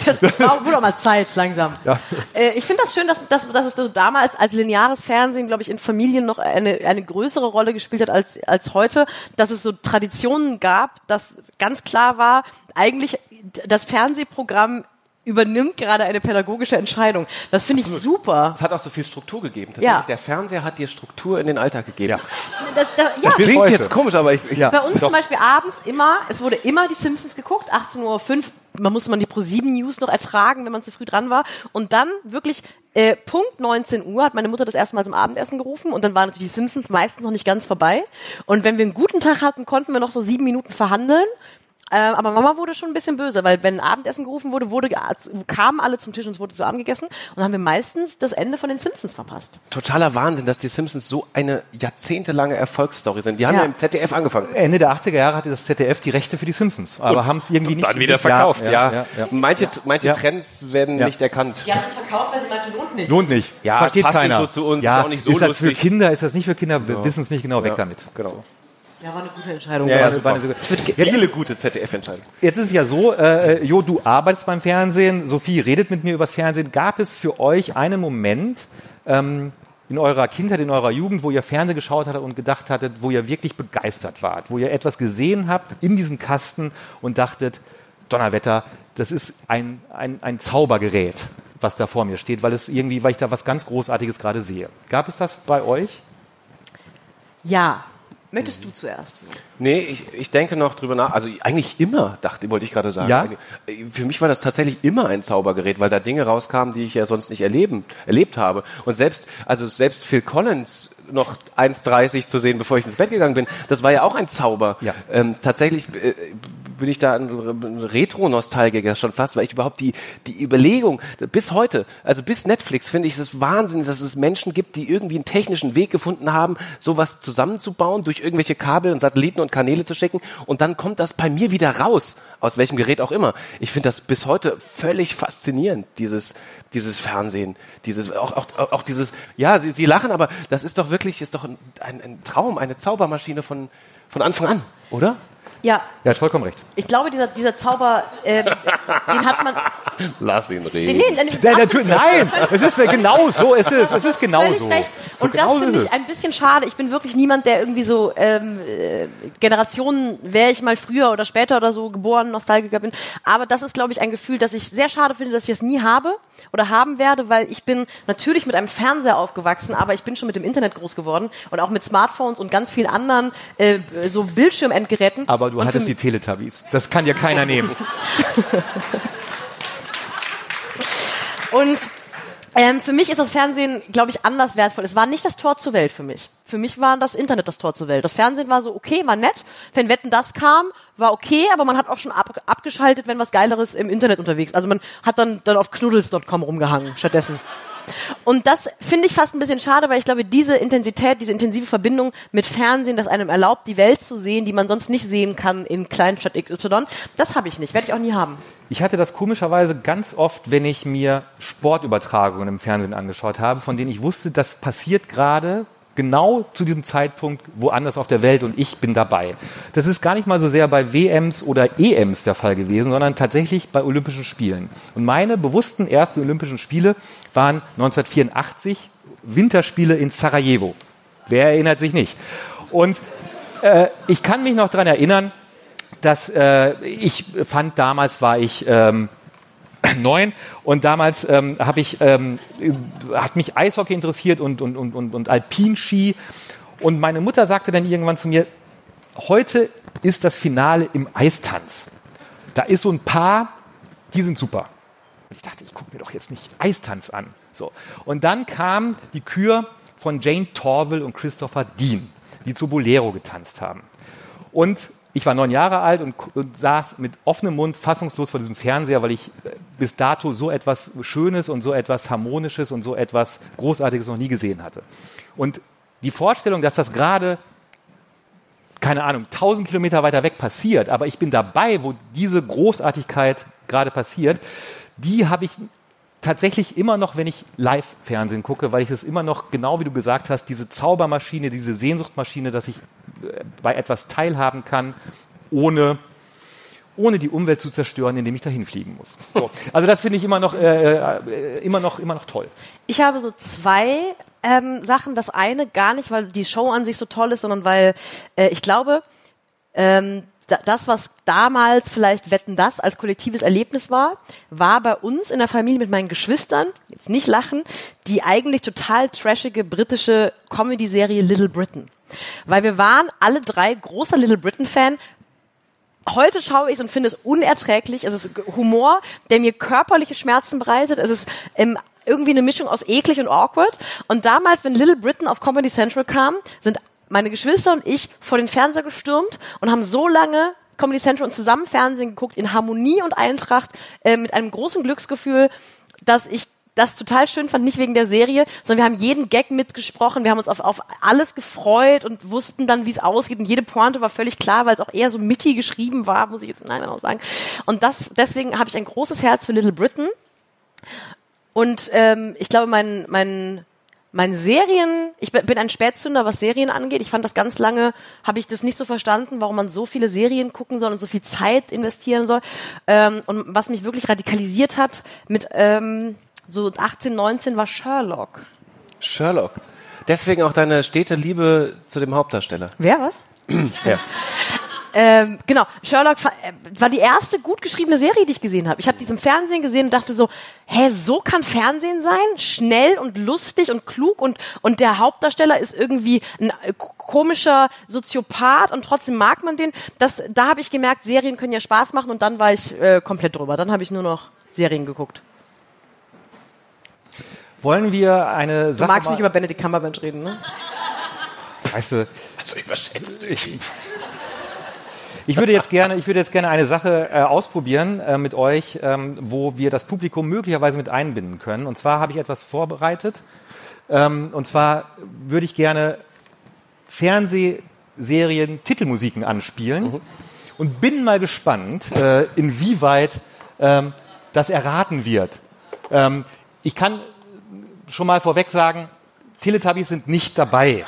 das war- wurde auch mal Zeit, langsam. Ja. Äh, ich finde das schön, dass, dass, dass es so damals als lineares Fernsehen, glaube ich, in Familien noch eine, eine größere Rolle gespielt hat als, als heute, dass es so Traditionen gab, dass ganz klar war, eigentlich das Fernsehprogramm übernimmt gerade eine pädagogische Entscheidung. Das finde ich super. Es hat auch so viel Struktur gegeben. Ja. Tatsächlich, der Fernseher hat dir Struktur in den Alltag gegeben. Ja. Das, das, ja. Das Klingt heute. jetzt komisch, aber ich, ich Ja. Bei uns Doch. zum Beispiel abends immer, es wurde immer die Simpsons geguckt, 18.05 Uhr, man musste man die Pro7 News noch ertragen, wenn man zu früh dran war. Und dann wirklich äh, Punkt 19 Uhr hat meine Mutter das erste Mal zum Abendessen gerufen und dann waren natürlich die Simpsons meistens noch nicht ganz vorbei. Und wenn wir einen guten Tag hatten, konnten wir noch so sieben Minuten verhandeln. Ähm, aber Mama wurde schon ein bisschen böse, weil wenn Abendessen gerufen wurde, wurde ge- kamen alle zum Tisch und es wurde zu Abend gegessen und dann haben wir meistens das Ende von den Simpsons verpasst. totaler Wahnsinn, dass die Simpsons so eine jahrzehntelange Erfolgsstory sind. Die haben ja, Ja. im ZDF angefangen. Ende der 80er Jahre hatte das ZDF die Rechte für die Simpsons, aber haben es irgendwie nicht Dann wieder nicht- verkauft, ja. ja, ja. Manche, manche Ja. Trends werden Ja. nicht erkannt. Die haben das verkauft, weil sie meinten, lohnt nicht. Lohnt nicht. Ja, Versteht es passt nicht keiner. so zu uns, Ja, ist auch nicht so ist das für lustig. Kinder, ist das nicht für Kinder? Wir wissen es nicht genau, weg damit. Genau. Ja, war eine gute Entscheidung. Ja, ja, Also, super. war eine Viele gute ZDF-Entscheidungen. jetzt ist es ja so, äh, Jo, du arbeitest beim Fernsehen, Sophie redet mit mir übers Fernsehen. Gab es für euch einen Moment ähm, in eurer Kindheit, in eurer Jugend, wo ihr Fernsehen geschaut hattet und gedacht hattet, wo ihr wirklich begeistert wart, wo ihr etwas gesehen habt in diesem Kasten und dachtet, Donnerwetter, das ist ein, ein, ein Zaubergerät, was da vor mir steht, weil es irgendwie, weil ich da was ganz Großartiges gerade sehe. Gab es das bei euch? Ja. Möchtest du zuerst? Nee, ich, ich denke noch drüber nach. Also eigentlich immer, dachte, wollte ich gerade sagen. Ja? Für mich war das tatsächlich immer ein Zaubergerät, weil da Dinge rauskamen, die ich ja sonst nicht erleben, erlebt habe. Und selbst, also selbst Phil Collins noch 1,30 zu sehen, bevor ich ins Bett gegangen bin, das war ja auch ein Zauber. Ja. Ähm, tatsächlich äh, bin ich da ein Retro-Nostalgiker schon fast, weil ich überhaupt die, die Überlegung, bis heute, also bis Netflix, finde ich es wahnsinnig, dass es Menschen gibt, die irgendwie einen technischen Weg gefunden haben, sowas zusammenzubauen, durch irgendwelche Kabel und Satelliten und Kanäle zu schicken und dann kommt das bei mir wieder raus, aus welchem Gerät auch immer. Ich finde das bis heute völlig faszinierend, dieses, dieses Fernsehen, dieses, auch, auch, auch dieses, ja, sie, sie lachen, aber das ist doch wirklich, ist doch ein, ein, ein Traum, eine Zaubermaschine von, von Anfang an, oder? Ja, Ja, hat vollkommen recht. ich glaube, dieser, dieser Zauber, ähm, den hat man. Lass ihn reden. Nee, nee, nee, Ja, absolut- natürlich, nein, es ist äh, genau so, es ist, es ist genau so. recht. So Und das genau finde ist ich es. ein bisschen schade. Ich bin wirklich niemand, der irgendwie so ähm, äh, Generationen, wäre ich mal früher oder später oder so geboren, Nostalgiker bin. Aber das ist, glaube ich, ein Gefühl, das ich sehr schade finde, dass ich es nie habe oder haben werde, weil ich bin natürlich mit einem Fernseher aufgewachsen, aber ich bin schon mit dem Internet groß geworden und auch mit Smartphones und ganz vielen anderen äh, so Bildschirmendgeräten. Aber du und hattest die Teletubbies. Das kann dir keiner nehmen. Und ähm, für mich ist das Fernsehen, glaube ich, anders wertvoll. Es war nicht das Tor zur Welt für mich. Für mich war das Internet das Tor zur Welt. Das Fernsehen war so okay, war nett. Wenn Wetten das kam, war okay, aber man hat auch schon ab, abgeschaltet, wenn was Geileres im Internet unterwegs. Also man hat dann, dann auf knuddels.com rumgehangen stattdessen. Und das finde ich fast ein bisschen schade, weil ich glaube, diese Intensität, diese intensive Verbindung mit Fernsehen, das einem erlaubt, die Welt zu sehen, die man sonst nicht sehen kann in Kleinstadt XY, das habe ich nicht, werde ich auch nie haben. Ich hatte das komischerweise ganz oft, wenn ich mir Sportübertragungen im Fernsehen angeschaut habe, von denen ich wusste, das passiert gerade genau zu diesem Zeitpunkt woanders auf der Welt und ich bin dabei. Das ist gar nicht mal so sehr bei WMs oder EMs der Fall gewesen, sondern tatsächlich bei Olympischen Spielen. Und meine bewussten ersten Olympischen Spiele waren 1984 Winterspiele in Sarajevo. Wer erinnert sich nicht? Und äh, ich kann mich noch daran erinnern, dass äh, ich fand, damals war ich ähm, neun. Und damals ähm, habe ich ähm, hat mich Eishockey interessiert und und und und, und Alpinski. Und meine Mutter sagte dann irgendwann zu mir heute ist das Finale im Eistanz. Da ist so ein Paar die sind super. Und ich dachte ich gucke mir doch jetzt nicht Eistanz an. So. Und dann kam die Kür von Jane Torville und Christopher Dean die zu Bolero getanzt haben. Und ich war neun Jahre alt und, und, saß mit offenem Mund fassungslos vor diesem Fernseher, weil ich äh, bis dato so etwas Schönes und so etwas Harmonisches und so etwas Großartiges noch nie gesehen hatte. Und die Vorstellung, dass das gerade, keine Ahnung, tausend Kilometer weiter weg passiert, aber ich bin dabei, wo diese Großartigkeit gerade passiert, die habe ich tatsächlich immer noch, wenn ich Live-Fernsehen gucke, weil ich es immer noch, genau wie du gesagt hast, diese Zaubermaschine, diese Sehnsuchtmaschine, dass ich äh, bei etwas teilhaben kann, ohne ohne die Umwelt zu zerstören, indem ich dahin fliegen muss. So. Also das finde ich immer noch, äh, äh, immer noch, immer noch toll. Ich habe so zwei ähm, Sachen. Das eine gar nicht, weil die Show an sich so toll ist, sondern weil äh, ich glaube, ähm, das, was damals vielleicht Wetten das als kollektives Erlebnis war, war bei uns in der Familie mit meinen Geschwistern, jetzt nicht lachen, die eigentlich total trashige britische Comedy-Serie Little Britain. Weil wir waren alle drei großer Little Britain-Fan, heute schaue ich und finde es unerträglich. Es ist Humor, der mir körperliche Schmerzen bereitet. Es ist ähm, irgendwie eine Mischung aus eklig und awkward. Und damals, wenn Little Britain auf Comedy Central kam, sind meine Geschwister und ich vor den Fernseher gestürmt und haben so lange Comedy Central und zusammen Fernsehen geguckt, in Harmonie und Eintracht, äh, mit einem großen Glücksgefühl, dass ich das total schön fand, nicht wegen der Serie, sondern wir haben jeden Gag mitgesprochen, wir haben uns auf, auf alles gefreut und wussten dann, wie es ausgeht und jede Pointe war völlig klar, weil es auch eher so mitty geschrieben war, muss ich jetzt nein auch sagen. Und das, deswegen habe ich ein großes Herz für Little Britain. Und ähm, ich glaube, mein, mein mein Serien, ich bin ein Spätzünder, was Serien angeht. Ich fand das ganz lange, habe ich das nicht so verstanden, warum man so viele Serien gucken soll und so viel Zeit investieren soll. Ähm, und was mich wirklich radikalisiert hat mit ähm, so 18, 19 war Sherlock. Sherlock. Deswegen auch deine stete Liebe zu dem Hauptdarsteller. Wer was? ja. Ähm, genau, Sherlock äh, war die erste gut geschriebene Serie, die ich gesehen habe. Ich habe dies im Fernsehen gesehen und dachte so, hä, so kann Fernsehen sein? Schnell und lustig und klug und, und der Hauptdarsteller ist irgendwie ein äh, komischer Soziopath und trotzdem mag man den. Das, da habe ich gemerkt, Serien können ja Spaß machen und dann war ich äh, komplett drüber. Dann habe ich nur noch Serien geguckt. Wollen wir eine Sache. Du magst nicht über Benedict Cumberbatch reden, ne? Weißt du. Also überschätzt. Ich, ich würde jetzt gerne, ich würde jetzt gerne eine Sache äh, ausprobieren äh, mit euch, ähm, wo wir das Publikum möglicherweise mit einbinden können. Und zwar habe ich etwas vorbereitet. Ähm, und zwar würde ich gerne Fernsehserien Titelmusiken anspielen mhm. und bin mal gespannt, äh, inwieweit ähm, das erraten wird. Ähm, ich kann schon mal vorweg sagen, Teletubbies sind nicht dabei.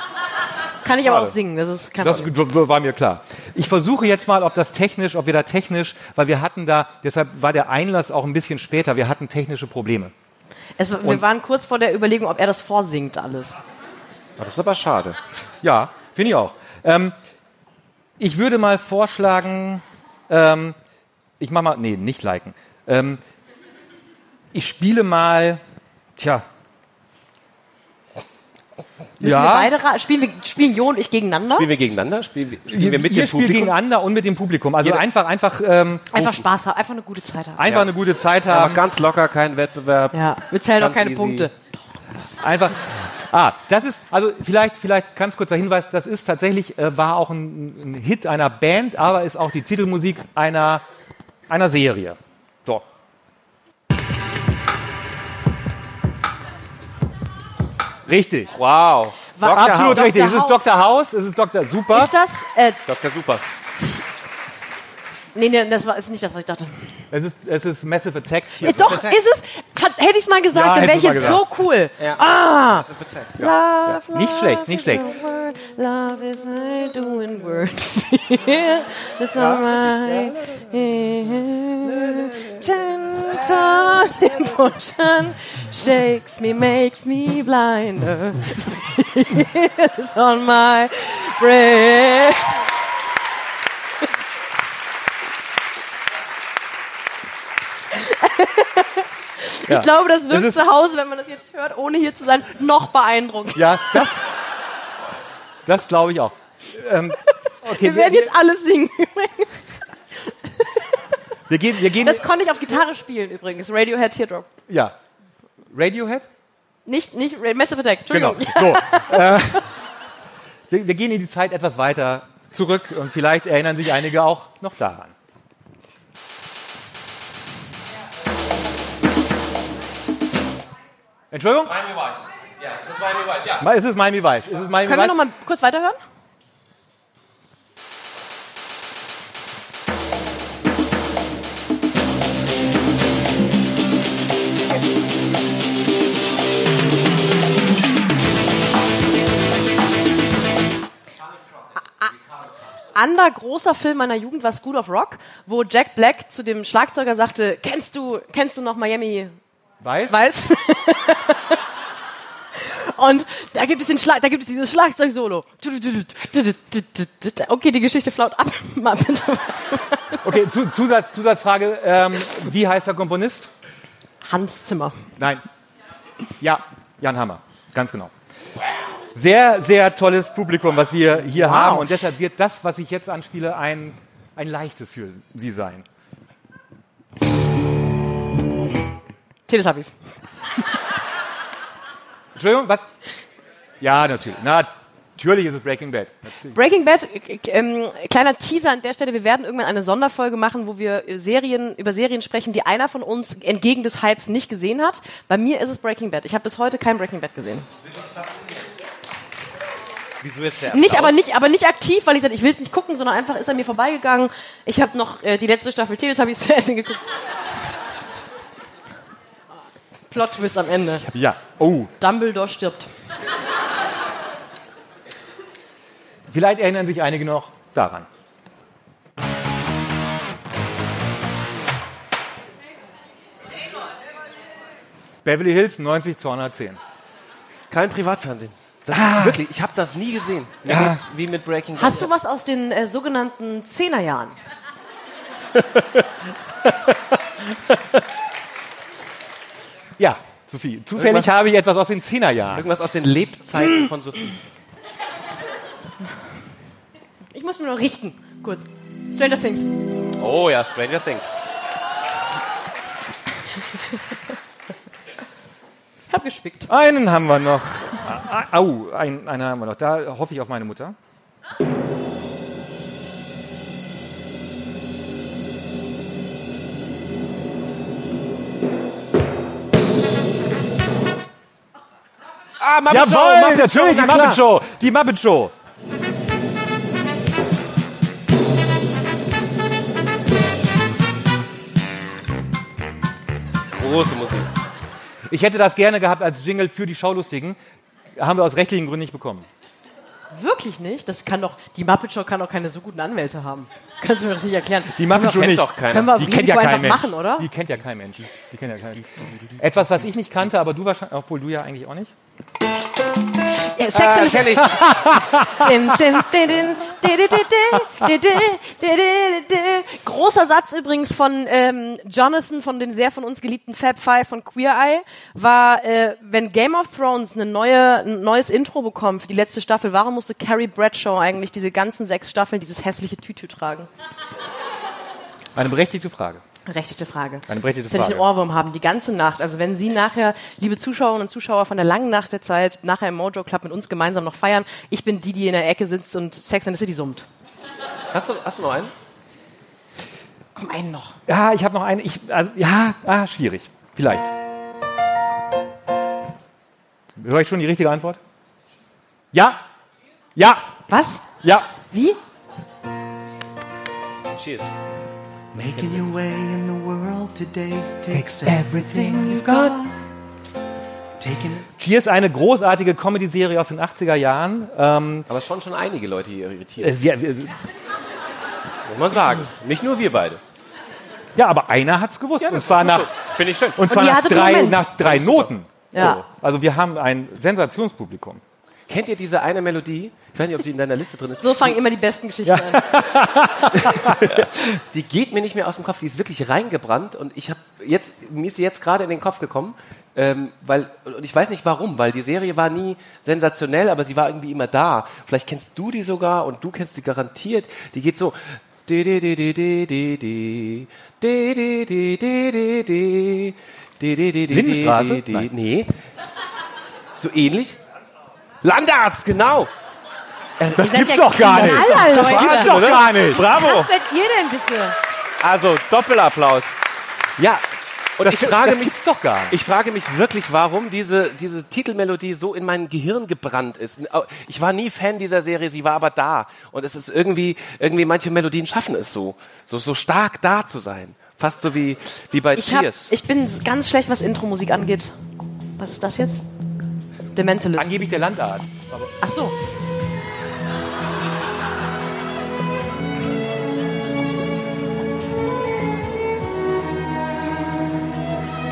Kann ich aber auch singen, das ist kein Das war mir klar. Ich versuche jetzt mal, ob das technisch, ob wir da technisch, weil wir hatten da, deshalb war der Einlass auch ein bisschen später, wir hatten technische Probleme. Es, wir waren kurz vor der Überlegung, ob er das vorsingt alles. Das ist aber schade. Ja, finde ich auch. Ähm, ich würde mal vorschlagen, ähm, ich mache mal, nee, nicht liken. Ähm, ich spiele mal, tja, Müssen ja. wir beide spielen wir spielen Jo und ich gegeneinander? Spielen wir gegeneinander? Spielen, spielen wir, mit dem Publikum? gegeneinander und mit dem Publikum. Also Jeder. einfach einfach ähm, einfach Spaß haben, einfach eine gute Zeit haben. Einfach ja. eine gute Zeit haben. Einfach ganz locker, kein Wettbewerb. Ja, wir zählen auch keine easy. Punkte. Einfach Ah, das ist, also vielleicht, vielleicht ganz kurzer Hinweis, das ist tatsächlich, äh, war auch ein, ein Hit einer Band, aber ist auch die Titelmusik einer, einer Serie. Richtig. Wow. War Absolut Dr. richtig. Dr. Es ist Dr. House, es ist Dr. Super. Ist das? Äh, Dr. Super. Nee, nee, das war ist nicht das, was ich dachte. Es ist, es ist Massive Attack. Äh, doch, Attack. ist es. hätte ich es mal gesagt, Ja, dann wäre ich jetzt so cool. Ja. Ah! Hast du verzeiht. Love, Ja. Nicht love schlecht, nicht is schlecht. word, Love is I doing word. It's not my gentle emotion shakes me, makes me blinder. It's on my brain. Ja. Ich glaube, das ist- zu Hause, wenn man das jetzt hört, ohne hier zu sein, noch beeindruckend. Ja, das, das glaube ich auch. Ähm, okay, Wir werden jetzt alles singen. wir gehen, wir gehen, Das konnte ich auf Gitarre spielen übrigens. Radiohead Teardrop. ja. Radiohead? Nicht, nicht Massive Attack. Genau. Entschuldigung. So, äh, wir, wir gehen in die Zeit etwas weiter zurück und vielleicht erinnern sich einige auch noch daran. Entschuldigung? Miami Vice. Ja, das ist Miami Vice, ja. Mal, Ist es Miami Vice? Ist es Miami Können wir Vice? noch mal kurz weiterhören? Ander großer Film meiner Jugend war School of Rock, wo Jack Black zu dem Schlagzeuger sagte, kennst du, kennst du noch Miami Weiß? weiß. Und da gibt es den Schlag, da gibt es dieses Schlagzeug-Solo. Okay, die Geschichte flaut ab. Mal bitte. Okay, zu, Zusatz, Zusatzfrage. Ähm, wie heißt der Komponist? Hans Zimmer. Nein. Ja, Jan Hammer. Ganz genau. Sehr, sehr tolles Publikum, was wir hier Wow. haben. Und deshalb wird das, was ich jetzt anspiele, ein, ein leichtes für Sie sein. Teletubbies. Entschuldigung, was? Ja, natürlich. Na, natürlich ist es Breaking Bad. Natürlich. Breaking Bad, äh, ähm, kleiner Teaser an der Stelle, wir werden irgendwann eine Sonderfolge machen, wo wir äh, Serien, über Serien sprechen, die einer von uns entgegen des Hypes nicht gesehen hat. Bei mir ist es Breaking Bad. Ich habe bis heute kein Breaking Bad gesehen. Wieso jetzt der Nicht, aber nicht, aber nicht aktiv, weil ich sagte, ich will es nicht gucken, sondern einfach ist an mir vorbeigegangen. Ich habe noch äh, die letzte Staffel Teletubbies zu Ende geguckt. Plot Twist am Ende. Ja. Oh, Dumbledore stirbt. vielleicht erinnern sich einige noch daran. Beverly Hills 90 210. Kein Privatfernsehen. Das, Wirklich, ich habe das nie gesehen. Mir Ja. wie mit Breaking Bad. Hast du was aus den äh, sogenannten Zehnerjahren? Ja, Sophie. Zufällig Irgendwas- habe ich etwas aus den Zehnerjahren. Irgendwas aus den Lebzeiten von Sophie. Ich muss mir noch richten. Kurz. Stranger Things. Oh ja, Stranger Things. Ich hab gespickt. Einen haben wir noch. Au, einen, einen haben wir noch. Da hoffe ich auf meine Mutter. Ah, Muppet Jawohl, Muppet natürlich, die. Muppet Show. Die Muppet Show. Große Musik. Ich hätte das gerne gehabt als Jingle für die Schaulustigen. Haben wir aus rechtlichen Gründen nicht bekommen. Wirklich nicht? Das kann doch, die Muppet Show kann doch keine so guten Anwälte haben. Kannst du mir doch nicht erklären. Die Muppet Show kennt nicht. doch keiner. Können wir auf Die kennt Risiko ja kein einfach Mensch. machen, oder? Die kennt ja kein Mensch. Die kennt ja kein Mensch. Etwas, was ich nicht kannte, aber du wahrscheinlich, obwohl du ja eigentlich auch nicht. Ja, Sex ah. Großer Satz übrigens von ähm, Jonathan, von den sehr von uns geliebten Fab Five von Queer Eye, war, äh, wenn Game of Thrones eine neue, ein neues Intro bekommt für die letzte Staffel, warum musste Carrie Bradshaw eigentlich diese ganzen sechs Staffeln dieses hässliche Tütü tragen? Eine berechtigte Frage. Berechtigte Frage. Eine berechtigte Jetzt werde ich Frage. einen Ohrwurm haben, die ganze Nacht. Also wenn Sie nachher, liebe Zuschauerinnen und Zuschauer von der langen Nacht der Zeit, nachher im Mojo Club mit uns gemeinsam noch feiern, ich bin die, die in der Ecke sitzt und Sex and the City summt. Hast du, hast du noch einen? Komm, einen noch. Ja, ich habe noch einen. Ich, also, ja, ah, schwierig. Vielleicht. Höre ich schon die richtige Antwort? Ja. Ja. Was? Ja. Wie? Cheers. Making your way in the world today takes everything you've got. Taking Cheers, eine großartige Comedy-Serie aus den 80er Jahren. Ähm, Aber schon schon einige Leute hier irritiert, es- wir, wir, muss man sagen. Nicht nur wir beide. ja, aber einer hat's gewusst. und zwar nach, Finde ich schön. und zwar nach drei, nach drei Noten. Ja. Also wir haben ein Sensationspublikum. Kennt ihr diese eine Melodie? Ich weiß nicht, ob die in deiner Liste drin ist. So fangen immer die besten Geschichten an. Die geht mir nicht mehr aus dem Kopf. Die ist wirklich reingebrannt und ich habe jetzt mir ist sie jetzt gerade in den Kopf gekommen, ähm, weil und ich weiß nicht warum, weil die Serie war nie sensationell, aber sie war irgendwie immer da. Vielleicht kennst du die sogar und du kennst sie garantiert. Die geht so. Lindenstraße? Nein. Nee. So ähnlich? Landarzt, genau. Das seid gibt's ja doch gar nicht. Das gibt's doch gar nicht. Bravo. Was seid ihr denn bitte? Also Doppelapplaus. Ja. Und Das, ich frage das mich, gibt's doch gar nicht. ich frage mich wirklich, warum diese, diese Titelmelodie so in mein Gehirn gebrannt ist. Ich war nie Fan dieser Serie, sie war aber da. Und es ist irgendwie, irgendwie manche Melodien schaffen es so, so, so stark da zu sein. Fast so wie, wie bei Ich, hab, Cheers. ich bin ganz schlecht, was Intro-Musik angeht. Was ist das jetzt? The Mentalist. Angeblich der Landarzt. Ach so.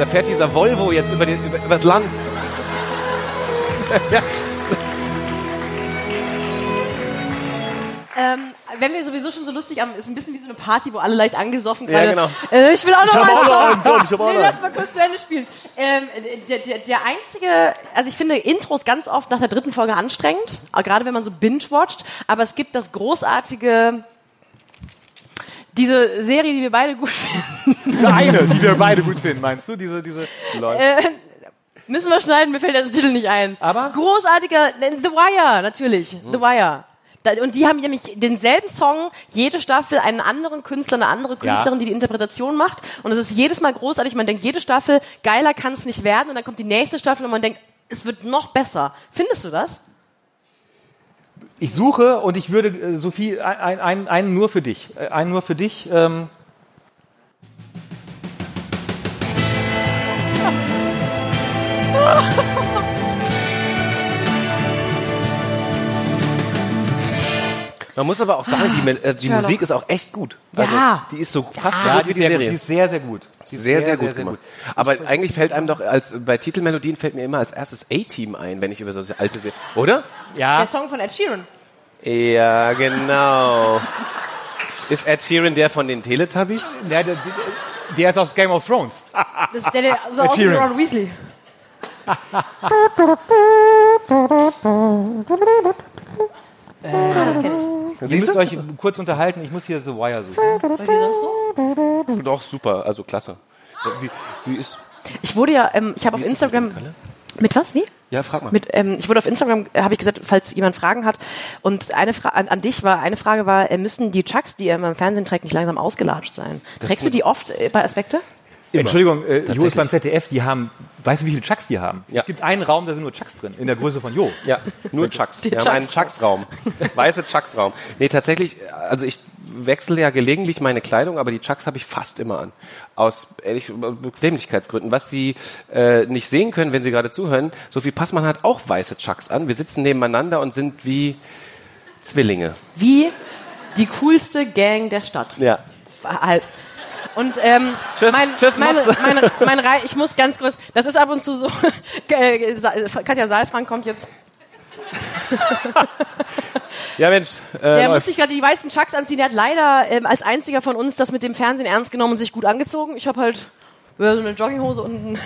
da fährt dieser Volvo jetzt über, den, über, übers Land. Ähm, wenn wir sowieso schon so lustig haben, ist ein bisschen wie so eine Party, wo alle leicht angesoffen Ja, gerade. genau. Äh, ich will auch noch hab mal auch noch einen komm, ich nee, lass mal kurz zu Ende spielen. Ähm, der, der, der einzige, also ich finde Intros ganz oft nach der dritten Folge anstrengend, gerade wenn man so binge-watcht, aber es gibt das großartige, diese Serie, die wir beide gut finden. diese eine, die wir beide gut finden, meinst du? Diese, diese. Äh, müssen wir schneiden, mir fällt der Titel nicht ein. Aber? Großartiger, The Wire, natürlich. The Wire. Und die haben nämlich denselben Song, jede Staffel einen anderen Künstler, eine andere Künstlerin, die die Interpretation macht. Und es ist jedes Mal großartig. Man denkt, jede Staffel, geiler kann es nicht werden. Und dann kommt die nächste Staffel und man denkt, es wird noch besser. Findest du das? Ich suche und ich würde, äh, Sophie, ein- ein- einen nur für dich. Äh, Einen nur für dich. Ähm, Man muss aber auch sagen, die, äh, die. Musik ist auch echt gut. Also, Ja. Die ist so fast so ja, gut die wie die sehr gut, Serie. die ist sehr, sehr gut. Die ist sehr, sehr, gut gemacht. Aber eigentlich fällt einem doch als bei Titelmelodien fällt mir immer als erstes A-Team ein, wenn ich über so alte Serien, oder? Ja, Der Song von Ed Sheeran. Ja, genau. Ist Ed Sheeran der von den Teletubbies? der, der, der ist aus Game of Thrones. Das ist der, der so Sheeran. Ron Weasley. ah, das kenn ich. Ihr müsst euch kurz unterhalten. Ich muss hier The Wire suchen. Doch, super, also klasse. Wie, wie ist. Ich wurde ja, ähm, ich habe auf das Instagram. Mit was? Wie? Ja, frag mal. Mit, ähm, ich wurde auf Instagram, äh, habe ich gesagt, falls jemand Fragen hat. Und eine Frage an, an dich war, eine Frage war, äh, müssen die Chucks, die ihr immer im Fernsehen trägt, nicht langsam ausgelatscht sein? Trägst du die oft äh, bei Aspekte? Entschuldigung, äh, Jo ist beim ZDF, die haben, weißt du, wie viele Chucks die haben? Ja. Es gibt einen Raum, da sind nur Chucks drin, in der Größe von Jo. Ja, nur Chucks. Wir Chucks. haben einen Chucks-Raum. Weiße Chucks-Raum. Nee, tatsächlich, also ich wechsle ja gelegentlich meine Kleidung, aber die Chucks habe ich fast immer an. Aus ehrlich Bequemlichkeitsgründen. Was Sie äh, nicht sehen können, wenn Sie gerade zuhören, Sophie Passmann hat auch weiße Chucks an. Wir sitzen nebeneinander und sind wie Zwillinge. Wie die coolste Gang der Stadt. Ja. Halt. Und ähm, Tschüss, mein, tschüss, meine, Matze. meine, mein Rei ich muss ganz kurz, das ist ab und zu so, äh, Katja Saalfrank kommt jetzt, Ja, Mensch. Äh, der läuft. muss sich gerade die weißen Chucks anziehen, der hat leider ähm, als einziger von uns das mit dem Fernsehen ernst genommen und sich gut angezogen. Ich habe halt ja, so eine Jogginghose und ein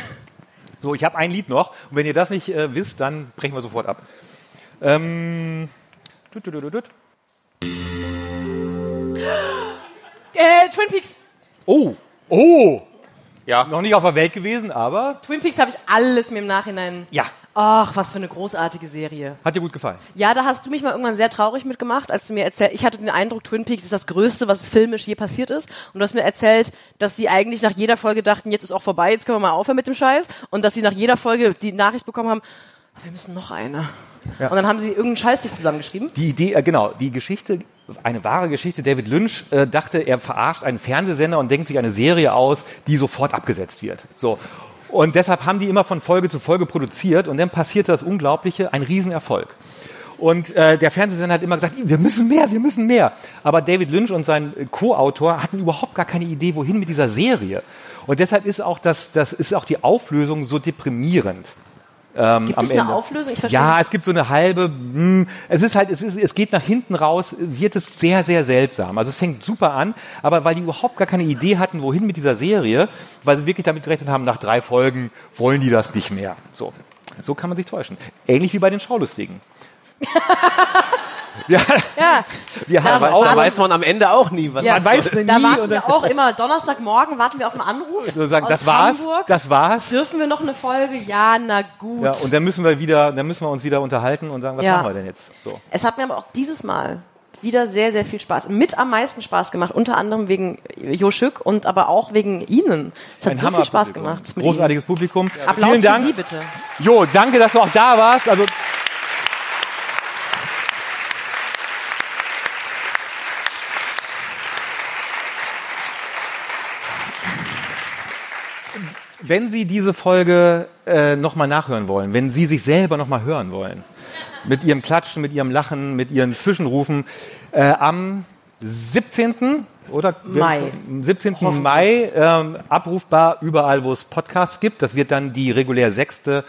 So, ich habe ein Lied noch. Und wenn ihr das nicht äh, wisst, dann brechen wir sofort ab. Ähm, tut, tut, tut, tut. äh, Twin Peaks. Oh, oh, ja. noch nicht auf der Welt gewesen, aber Twin Peaks habe ich alles mir im Nachhinein. ja, Ach, was für eine großartige Serie. hat dir gut gefallen. Ja, da hast du mich mal irgendwann sehr traurig mitgemacht, als du mir erzählt, ich hatte den Eindruck, Twin Peaks ist das Größte, was filmisch je passiert ist. Und du hast mir erzählt, dass sie eigentlich nach jeder Folge dachten, jetzt ist auch vorbei, jetzt können wir mal aufhören mit dem Scheiß. Und dass sie nach jeder Folge die Nachricht bekommen haben, Wir müssen noch eine. Und dann haben sie irgendeinen Scheiß sich zusammengeschrieben. Die Idee, äh, genau, die Geschichte, eine wahre Geschichte. David Lynch äh, dachte, er verarscht einen Fernsehsender und denkt sich eine Serie aus, die sofort abgesetzt wird. So. Und deshalb haben die immer von Folge zu Folge produziert und dann passierte das Unglaubliche, ein Riesenerfolg. Und äh, der Fernsehsender hat immer gesagt, wir müssen mehr, wir müssen mehr. Aber David Lynch und sein Co-Autor hatten überhaupt gar keine Idee, wohin mit dieser Serie. Und deshalb ist auch das, das ist auch die Auflösung so deprimierend. Ähm, Gibt es eine Ende. Auflösung? Ich verstehe Ja, es gibt so eine halbe, hm, es ist halt, es, ist, es geht nach hinten raus, wird es sehr, sehr seltsam. Also es fängt super an, aber weil die überhaupt gar keine Idee hatten, wohin mit dieser Serie, weil sie wirklich damit gerechnet haben, nach drei Folgen wollen die das nicht mehr. So, so kann man sich täuschen. Ähnlich wie bei den Schaulustigen. ja, Ja, wir haben Da aber auch, Da weiß man am Ende auch nie, was ja. man weiß nie da warten wir auch immer Donnerstagmorgen warten wir auf einen Anruf. so sagen, aus das war's, Hamburg. das war's. Dürfen wir noch eine Folge? Ja, na gut. Ja, und dann müssen wir wieder, dann müssen wir uns wieder unterhalten und sagen, was Ja. machen wir denn jetzt? So. Es hat mir aber auch dieses Mal wieder sehr, sehr viel Spaß, mit am meisten Spaß gemacht, unter anderem wegen Jo Schück und aber auch wegen Ihnen. Es hat Ein so viel Spaß Hammerpublikum. gemacht. mit Großartiges Publikum. Ihnen. Applaus Vielen Dank. für Sie bitte. Jo, danke, dass du auch da warst. Also Wenn Sie diese Folge äh, nochmal nachhören wollen, wenn Sie sich selber nochmal hören wollen, mit Ihrem Klatschen, mit Ihrem Lachen, mit Ihren Zwischenrufen, äh, am 17. oder Mai. Am 17. Mai ähm, abrufbar überall, wo es Podcasts gibt. Das wird dann die regulär sechste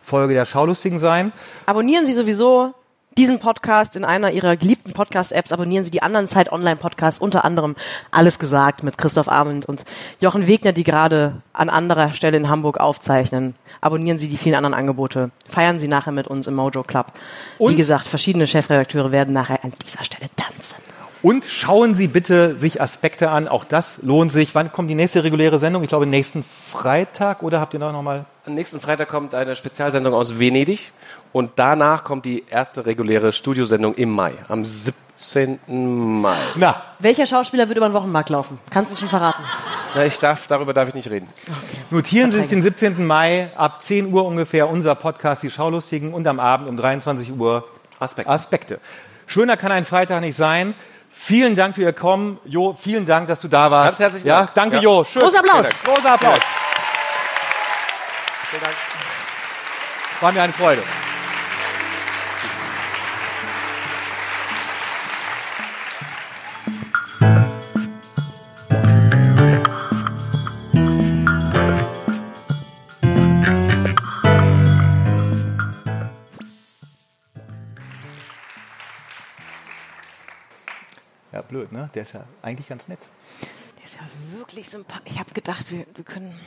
Folge der Schaulustigen sein. Abonnieren Sie sowieso diesen Podcast in einer Ihrer geliebten Podcast-Apps. Abonnieren Sie die anderen Zeit Online-Podcasts, unter anderem Alles gesagt mit Christoph Abend und Jochen Wegner, die gerade an anderer Stelle in Hamburg aufzeichnen. Abonnieren Sie die vielen anderen Angebote. Feiern Sie nachher mit uns im Mojo Club. Wie Und- gesagt, verschiedene Chefredakteure werden nachher an dieser Stelle tanzen. Und schauen Sie bitte sich Aspekte an. Auch das lohnt sich. Wann kommt die nächste reguläre Sendung? Ich glaube nächsten Freitag oder habt ihr da noch mal? Am nächsten Freitag kommt eine Spezialsendung aus Venedig und danach kommt die erste reguläre Studiosendung im Mai, am 17. Mai. Na, Welcher Schauspieler wird über den Wochenmarkt laufen? Kannst du schon verraten? Na, ich darf, darüber darf ich nicht reden. notieren Sie sich den 17. Mai ab 10 Uhr ungefähr unser Podcast Die Schaulustigen und am Abend um 23 Uhr Aspekt. Aspekte. Schöner kann ein Freitag nicht sein. Vielen Dank für Ihr Kommen. Jo, vielen Dank, dass du da warst. Ganz herzlichen ja, Dank. Danke, Ja. Jo. Schön. Großer Applaus. Vielen Dank. Großer Applaus. War mir eine Freude. Blöd, ne? Der ist ja eigentlich ganz nett. Der ist ja wirklich sympathisch. Ich habe gedacht, wir, wir können.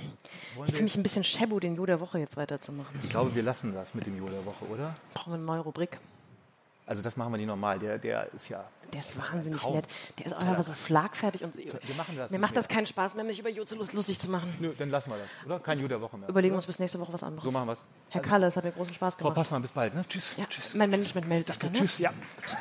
Ich fühle mich ein bisschen Shabu, den Jo der Woche jetzt weiterzumachen. Ich glaube, wir lassen das mit dem Jo der Woche, oder? Brauchen wir eine neue Rubrik. Also das machen wir nicht normal. Der, der ist ja. Der ist wahnsinnig Traum. nett. Der ist auch einfach so schlagfertig und Wir machen das mir macht das mehr. keinen Spaß mehr, mich über lust- lustig zu machen. Nö, dann lassen wir das, oder? Kein Jo der Woche mehr. Überlegen wir uns bis nächste Woche was anderes. So machen wir es. Herr Kalle, es hat mir großen Spaß Frau gemacht. Passmann, bis bald. Ne? Tschüss. Ja, Tschüss. mein Management meldet sich dann. Ne? Tschüss. Ja. Tschüss.